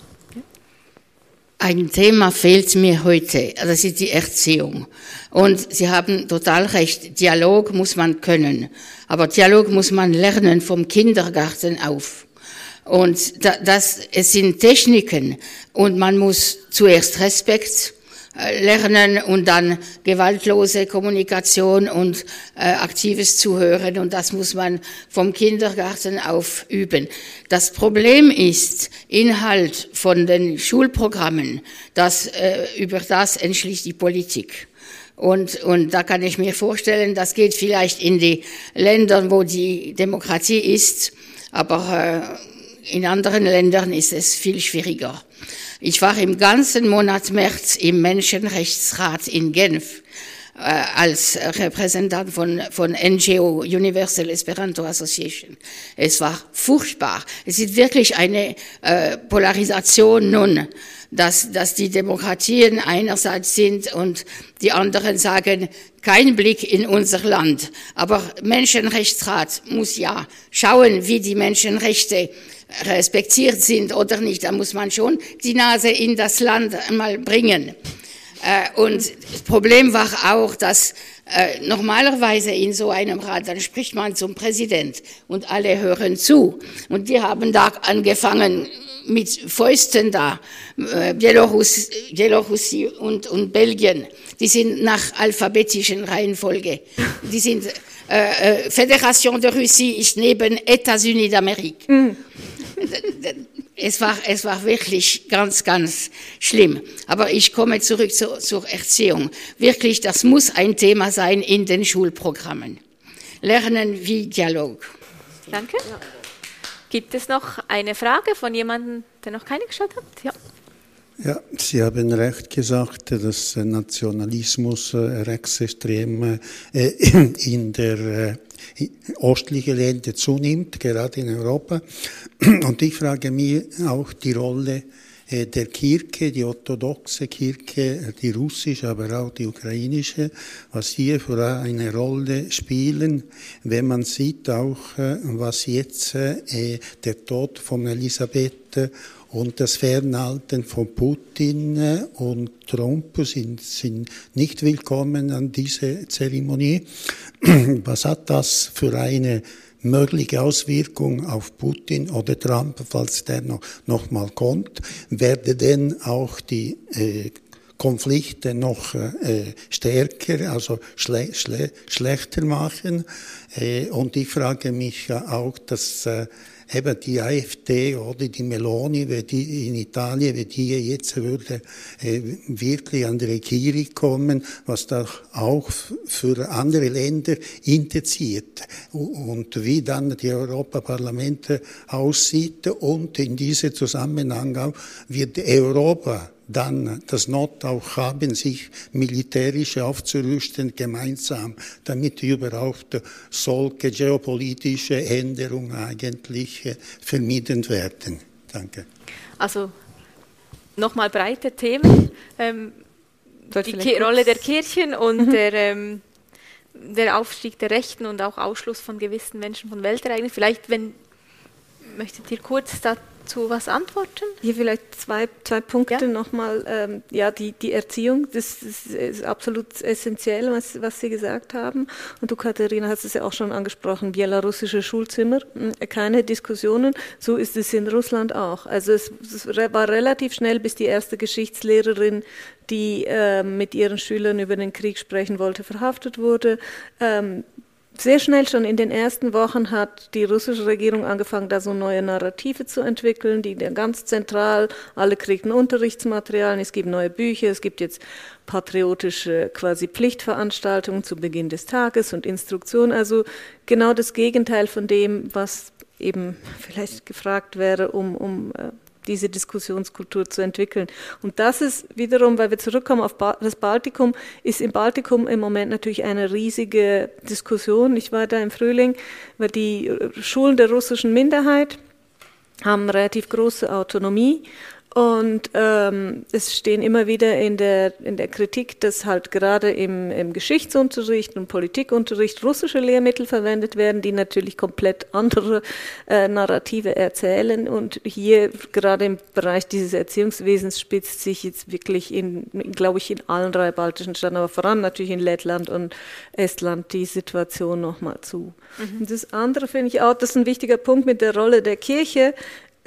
ein Thema fehlt mir heute, das ist die Erziehung. Und Sie haben total recht, Dialog muss man können, aber Dialog muss man lernen vom Kindergarten auf. Und das, es sind Techniken und man muss zuerst Respekt lernen und dann gewaltlose Kommunikation und äh, aktives Zuhören und das muss man vom Kindergarten auf üben. Das Problem ist Inhalt von den Schulprogrammen, das, äh, über das entschließt die Politik. Und, und da kann ich mir vorstellen, das geht vielleicht in die Länder, wo die Demokratie ist, aber äh, in anderen Ländern ist es viel schwieriger. Ich war im ganzen Monat März im Menschenrechtsrat in Genf äh, als Repräsentant von, von NGO, Universal Esperanto Association. Es war furchtbar. Es ist wirklich eine äh, Polarisation nun, dass, dass die Demokratien einerseits sind und die anderen sagen, kein Blick in unser Land. Aber Menschenrechtsrat muss ja schauen, wie die Menschenrechte respektiert sind oder nicht. Da muss man schon die Nase in das Land einmal bringen. Äh, und das Problem war auch, dass äh, normalerweise in so einem Rat, dann spricht man zum Präsident und alle hören zu. Und die haben da angefangen mit Fäusten da, äh, Belarus, Belarus und, und Belgien. Die sind nach alphabetischen Reihenfolge. Die sind äh, äh, Fédération de Russie ist neben États-Unis d'Amérique. Mm. Es war, es war wirklich ganz, ganz schlimm. Aber ich komme zurück zu, zur Erziehung. Wirklich, das muss ein Thema sein in den Schulprogrammen. Lernen wie Dialog. Danke. Gibt es noch eine Frage von jemandem, der noch keine geschaut hat? Ja. Ja, Sie haben recht gesagt, dass Nationalismus äh, rechtsextrem äh, in der äh, ostlichen Länder zunimmt, gerade in Europa. Und ich frage mich auch die Rolle der Kirche, die orthodoxe Kirche, die russische, aber auch die ukrainische, was hier für eine Rolle spielen, wenn man sieht auch, äh, was jetzt äh, der Tod von Elisabeth und das Fernhalten von Putin und Trump sind, sind nicht willkommen an diese Zeremonie. [clears throat] Was hat das für eine mögliche Auswirkung auf Putin oder Trump, falls der noch, noch mal kommt, werde denn auch die äh, Konflikte noch äh, stärker, also schle schle schlechter machen. Äh, und ich frage mich auch, dass äh, eben die AfD oder? Die Meloni, wenn die in Italien, wenn die jetzt würde äh, wirklich an die Regierung kommen, was da auch für andere Länder indiziert und wie dann die Europaparlamente aussieht und in diesem Zusammenhang auch wird Europa dann das Not auch haben, sich militärisch aufzurüsten gemeinsam, damit überhaupt solche geopolitische Änderungen eigentlich äh, vermieden werden. Danke. Also nochmal breite Themen. Ähm, die Rolle der Kirchen und mhm. der, ähm, der Aufstieg der Rechten und auch Ausschluss von gewissen Menschen von Weltereignissen. Vielleicht, wenn möchtet ihr kurz dazu dazu was antworten? Hier vielleicht zwei, zwei Punkte ja. nochmal. Ähm, ja, die, die Erziehung, das, das ist absolut essentiell, was, was Sie gesagt haben. Und du, Katharina, hast es ja auch schon angesprochen, belarussische Schulzimmer, hm, keine Diskussionen. So ist es in Russland auch. Also es, es war relativ schnell, bis die erste Geschichtslehrerin die äh, mit ihren Schülern über den Krieg sprechen wollte, verhaftet wurde. Ähm, sehr schnell schon in den ersten Wochen hat die russische Regierung angefangen, da so neue Narrative zu entwickeln, die ganz zentral, alle kriegten Unterrichtsmaterialien, es gibt neue Bücher, es gibt jetzt patriotische quasi Pflichtveranstaltungen zu Beginn des Tages und Instruktionen, also genau das Gegenteil von dem, was eben vielleicht gefragt wäre, um, um äh, diese Diskussionskultur zu entwickeln. Und das ist wiederum, weil wir zurückkommen auf das Baltikum, ist im Baltikum im Moment natürlich eine riesige Diskussion. Ich war da im Frühling, weil die Schulen der russischen Minderheit haben relativ große Autonomie und ähm, es stehen immer wieder in der, in der Kritik, dass halt gerade im, im Geschichtsunterricht und Politikunterricht russische Lehrmittel verwendet werden, die natürlich komplett andere äh, Narrative erzählen. Und hier gerade im Bereich dieses Erziehungswesens spitzt sich jetzt wirklich in, glaube ich, in allen drei baltischen Staaten, aber vor allem natürlich in Lettland und Estland die Situation nochmal zu. Mhm. Und das andere finde ich auch, das ist ein wichtiger Punkt mit der Rolle der Kirche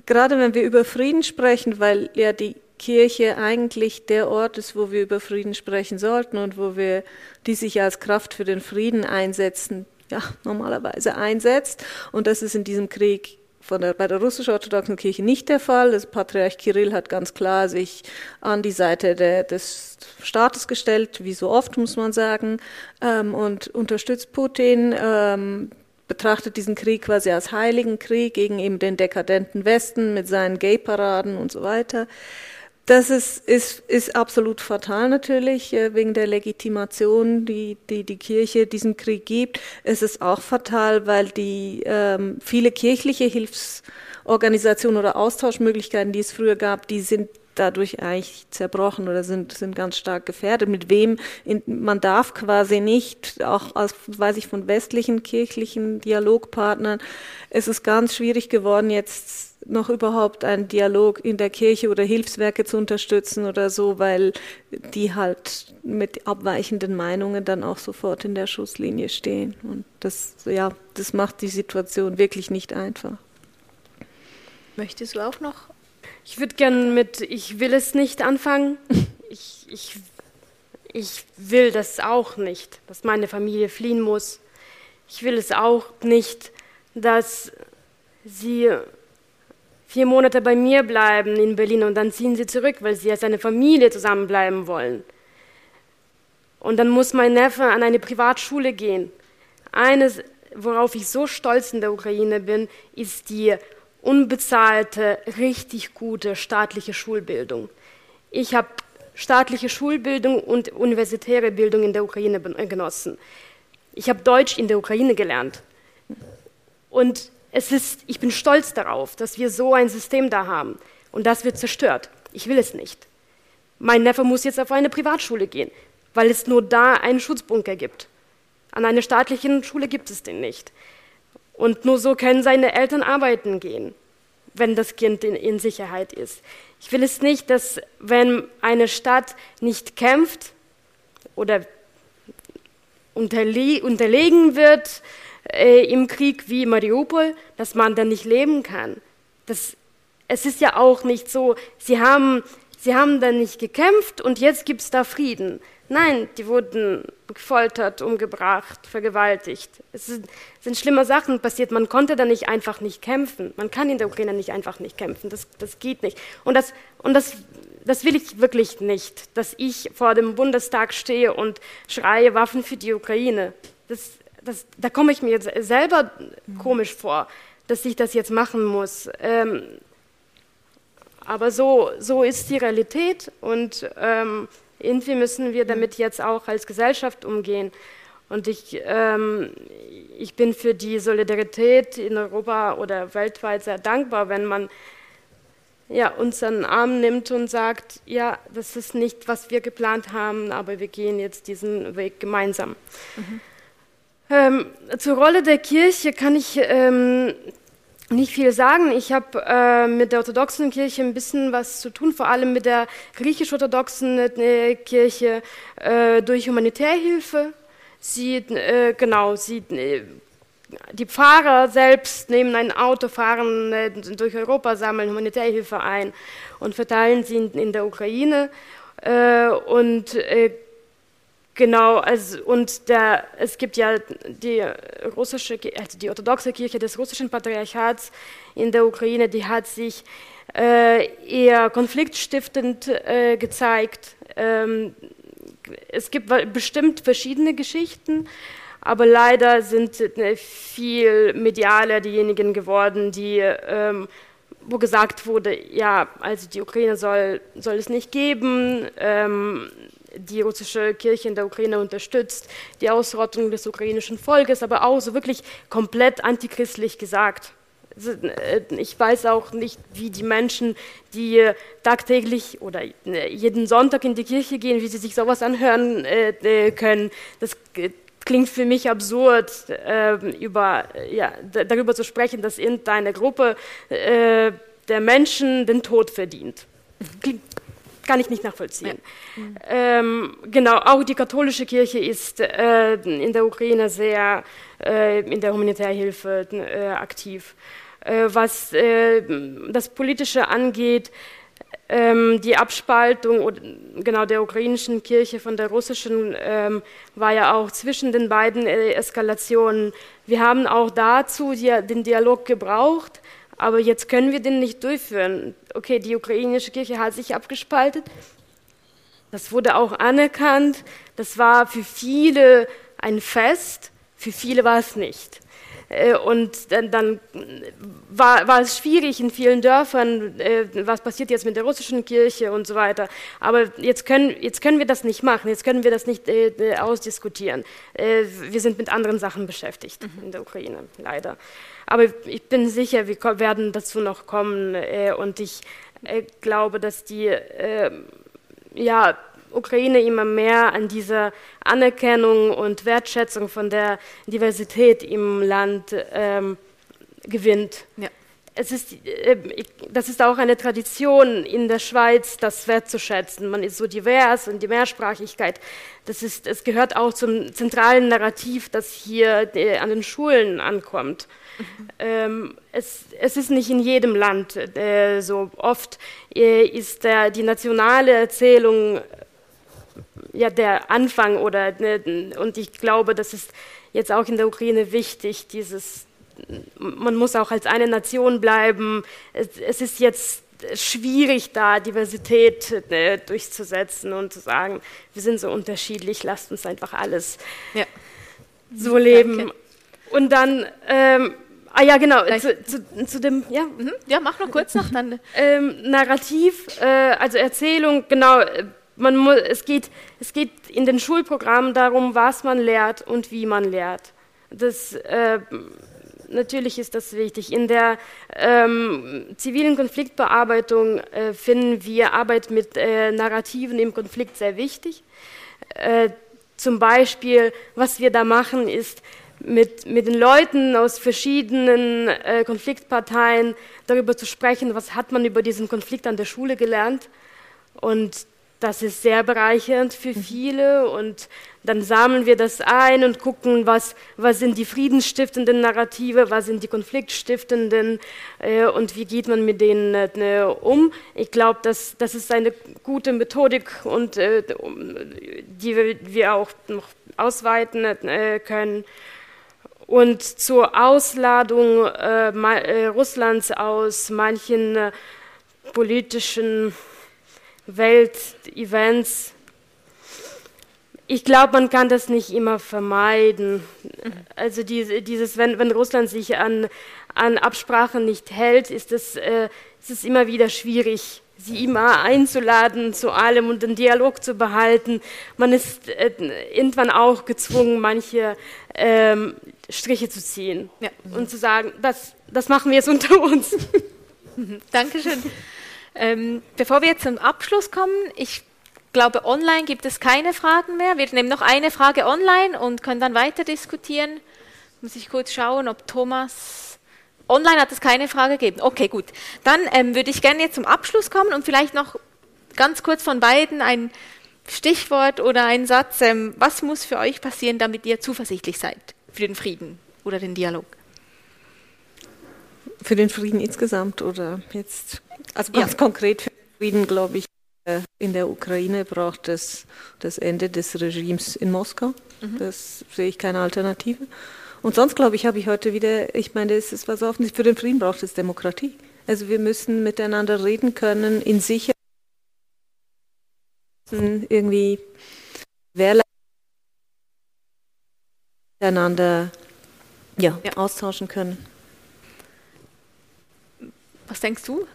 gerade wenn wir über Frieden sprechen, weil ja die Kirche eigentlich der Ort ist, wo wir über Frieden sprechen sollten und wo wir die sich als Kraft für den Frieden einsetzen, ja, normalerweise einsetzt. Und das ist in diesem Krieg von der, bei der russisch-orthodoxen Kirche nicht der Fall. Das Patriarch Kirill hat ganz klar sich an die Seite der, des Staates gestellt, wie so oft muss man sagen, ähm, und unterstützt Putin. Ähm, betrachtet diesen Krieg quasi als heiligen Krieg gegen eben den dekadenten Westen mit seinen Gay-Paraden und so weiter. Das ist, ist, ist absolut fatal natürlich, äh, wegen der Legitimation, die, die die Kirche diesem Krieg gibt. Es ist auch fatal, weil die ähm, viele kirchliche Hilfsorganisationen oder Austauschmöglichkeiten, die es früher gab, die sind dadurch eigentlich zerbrochen oder sind, sind ganz stark gefährdet. Mit wem, in, man darf quasi nicht, auch aus, weiß ich, von westlichen kirchlichen Dialogpartnern, es ist ganz schwierig geworden, jetzt noch überhaupt einen Dialog in der Kirche oder Hilfswerke zu unterstützen oder so, weil die halt mit abweichenden Meinungen dann auch sofort in der Schusslinie stehen. Und das, ja, das macht die Situation wirklich nicht einfach. Möchtest du auch noch ich würde gerne mit Ich will es nicht anfangen. [laughs] Ich, ich, ich will das auch nicht, dass meine Familie fliehen muss. Ich will es auch nicht, dass sie vier Monate bei mir bleiben in Berlin und dann ziehen sie zurück, weil sie als eine Familie zusammenbleiben wollen. Und dann muss mein Neffe an eine Privatschule gehen. Eines, worauf ich so stolz in der Ukraine bin, ist die unbezahlte, richtig gute staatliche Schulbildung. Ich habe staatliche Schulbildung und universitäre Bildung in der Ukraine äh, genossen. Ich habe Deutsch in der Ukraine gelernt. Und es ist, ich bin stolz darauf, dass wir so ein System da haben. Und das wird zerstört. Ich will es nicht. Mein Neffe muss jetzt auf eine Privatschule gehen, weil es nur da einen Schutzbunker gibt. An einer staatlichen Schule gibt es den nicht. Und nur so können seine Eltern arbeiten gehen, wenn das Kind in, in Sicherheit ist. Ich will es nicht, dass wenn eine Stadt nicht kämpft oder unterle unterlegen wird äh, im Krieg wie Mariupol, dass man dann nicht leben kann. Das, es ist ja auch nicht so, sie haben, sie haben dann nicht gekämpft und jetzt gibt es da Frieden. Nein, die wurden gefoltert, umgebracht, vergewaltigt. Es sind, sind, schlimme Sachen passiert. Man konnte da nicht einfach nicht kämpfen. Man kann in der Ukraine nicht einfach nicht kämpfen. Das, das geht nicht. Und, das, und das, das will ich wirklich nicht, dass ich vor dem Bundestag stehe und schreie Waffen für die Ukraine. Das, das, da komme ich mir jetzt selber komisch vor, dass ich das jetzt machen muss. Ähm, aber so, so ist die Realität und ähm, irgendwie müssen wir damit jetzt auch als Gesellschaft umgehen. Und ich, ähm, ich bin für die Solidarität in Europa oder weltweit sehr dankbar, wenn man ja, uns an den Arm nimmt und sagt, ja, das ist nicht, was wir geplant haben, aber wir gehen jetzt diesen Weg gemeinsam. Mhm. Ähm, zur Rolle der Kirche kann ich ähm, nicht viel sagen. Ich habe äh, mit der orthodoxen Kirche ein bisschen was zu tun, vor allem mit der griechisch-orthodoxen äh, Kirche äh, durch Humanitärhilfe. Sie, äh, genau, sie, äh, die Pfarrer selbst nehmen ein Auto, fahren äh, durch Europa, sammeln Humanitärhilfe ein und verteilen sie in, in der Ukraine. und Genau, also und der, es gibt ja die russische, also die orthodoxe Kirche des russischen Patriarchats in der Ukraine, die hat sich äh, eher konfliktstiftend äh, gezeigt. Ähm, es gibt bestimmt verschiedene Geschichten, aber leider sind äh, viel medialer diejenigen geworden, die ähm, wo gesagt wurde, ja, also die Ukraine soll, soll es nicht geben, ähm, die russische Kirche in der Ukraine unterstützt, die Ausrottung des ukrainischen Volkes, aber auch so wirklich komplett antichristlich gesagt. Also, äh, ich weiß auch nicht, wie die Menschen, die tagtäglich oder äh, jeden Sonntag in die Kirche gehen, wie sie sich sowas anhören äh, können. Das klingt für mich absurd, über, ja, darüber zu sprechen, dass irgendeine Gruppe der Menschen den Tod verdient. Klingt kann ich nicht nachvollziehen. Ja. Mhm. Ähm, genau, auch die katholische Kirche ist äh, in der Ukraine sehr äh, in der Humanitärhilfe äh, aktiv. Äh, was äh, das Politische angeht, ähm, die Abspaltung genau der ukrainischen Kirche von der russischen ähm, war ja auch zwischen den beiden äh, Eskalationen. Wir haben auch dazu den Dialog gebraucht aber jetzt können wir den nicht durchführen. Okay, die ukrainische Kirche hat sich abgespaltet. Das wurde auch anerkannt. Das war für viele ein Fest, für viele war es nicht. Äh, und dann, dann war, war, es schwierig in vielen Dörfern, äh, was passiert jetzt mit der russischen Kirche und so weiter. Aber jetzt können, jetzt können wir das nicht machen, jetzt können wir das nicht äh, ausdiskutieren. Wir sind mit anderen Sachen beschäftigt mhm. in der Ukraine, leider. Aber ich bin sicher, wir werden dazu noch kommen und ich glaube, dass die ja, Ukraine immer mehr an dieser Anerkennung und Wertschätzung von der Diversität im Land ähm, gewinnt. Ja. Es ist, äh, das ist auch eine Tradition in der Schweiz, das wertzuschätzen. Man ist so divers und die Mehrsprachigkeit, das ist, es gehört auch zum zentralen Narrativ, das hier äh, an den Schulen ankommt. Mhm. Ähm, es, es, ist nicht in jedem Land äh, so. Oft äh, ist der, die nationale Erzählung ja, der Anfang oder ne, und ich glaube, das ist jetzt auch in der Ukraine wichtig, dieses man muss auch als eine Nation bleiben. Es, es ist jetzt schwierig, da Diversität ne, durchzusetzen und zu sagen, wir sind so unterschiedlich, lasst uns einfach alles ja. so leben. Danke. Und dann, ähm, ah ja, genau, zu, zu, zu, dem, ja. Mhm. Ja, mach noch kurz noch dann. Ähm, Narrativ, äh, also Erzählung, genau, man muss, es, geht, es geht in den Schulprogrammen darum, was man lehrt und wie man lehrt. Das, äh, natürlich ist das wichtig. In der ähm, zivilen Konfliktbearbeitung äh, finden wir Arbeit mit äh, Narrativen im Konflikt sehr wichtig. Äh, zum Beispiel, was wir da machen, ist mit, mit den Leuten aus verschiedenen äh, Konfliktparteien darüber zu sprechen, was hat man über diesen Konflikt an der Schule gelernt. Und das ist sehr bereichernd für mhm. viele und dann sammeln wir das ein und gucken, was, was sind die friedensstiftenden Narrative, was sind die konfliktstiftenden äh, und wie geht man mit denen äh, um. Ich glaube, das, das ist eine gute Methodik und äh, die wir auch noch ausweiten äh, können. Und zur Ausladung äh, äh, Russlands aus manchen politischen Weltevents. Ich glaube, man kann das nicht immer vermeiden. Also dieses, wenn, wenn Russland sich an, an Absprachen nicht hält, ist es, äh, ist es immer wieder schwierig, sie immer einzuladen zu allem und den Dialog zu behalten. Man ist äh, irgendwann auch gezwungen, manche ähm, Striche zu ziehen ja. und zu sagen, das, das machen wir jetzt unter uns. [laughs] Dankeschön. Ähm, bevor wir zum Abschluss kommen, ich glaube, online gibt es keine Fragen mehr. Wir nehmen noch eine Frage online und können dann weiter diskutieren. Muss ich kurz schauen, ob Thomas. Online hat es keine Frage gegeben. Okay, gut. Dann ähm, würde ich gerne jetzt zum Abschluss kommen und vielleicht noch ganz kurz von beiden ein Stichwort oder ein Satz. Ähm, was muss für euch passieren, damit ihr zuversichtlich seid für den Frieden oder den Dialog? Für den Frieden insgesamt oder jetzt also ganz ja. konkret für Frieden, glaube ich, äh, in der Ukraine braucht es das Ende des Regimes in Moskau. Mhm. Das sehe ich keine Alternative. Und sonst, glaube ich, habe ich heute wieder, ich meine, es ist was offensichtlich, für den Frieden braucht es Demokratie. Also wir müssen miteinander reden können, in Sicherheit irgendwie miteinander ja, ja. austauschen können. Was denkst du?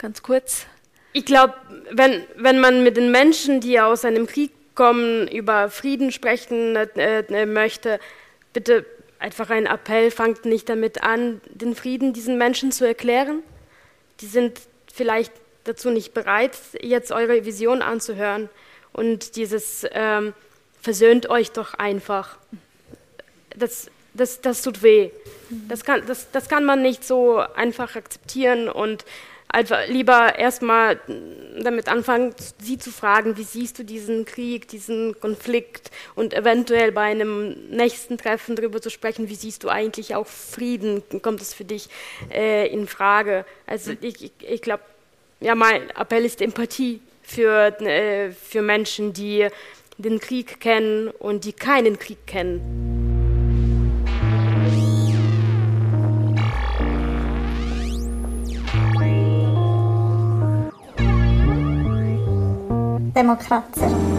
Ganz kurz. Ich glaube, wenn, wenn man mit den Menschen, die aus einem Krieg kommen, über Frieden sprechen äh, äh, möchte, bitte einfach ein Appell, fangt nicht damit an, den Frieden diesen Menschen zu erklären. Die sind vielleicht dazu nicht bereit, jetzt eure Vision anzuhören. Und dieses ähm, versöhnt euch doch einfach. Das, das, das tut weh. Das kann, das, das kann man nicht so einfach akzeptieren und einfach lieber erstmal damit anfangen, sie zu fragen, wie siehst du diesen Krieg, diesen Konflikt und eventuell bei einem nächsten Treffen darüber zu sprechen, wie siehst du eigentlich auch Frieden, kommt es für dich äh, in Frage? Also ich, ich, ich glaube, ja, mein Appell ist Empathie für, äh, für Menschen, die den Krieg kennen und die keinen Krieg kennen. Demokracja.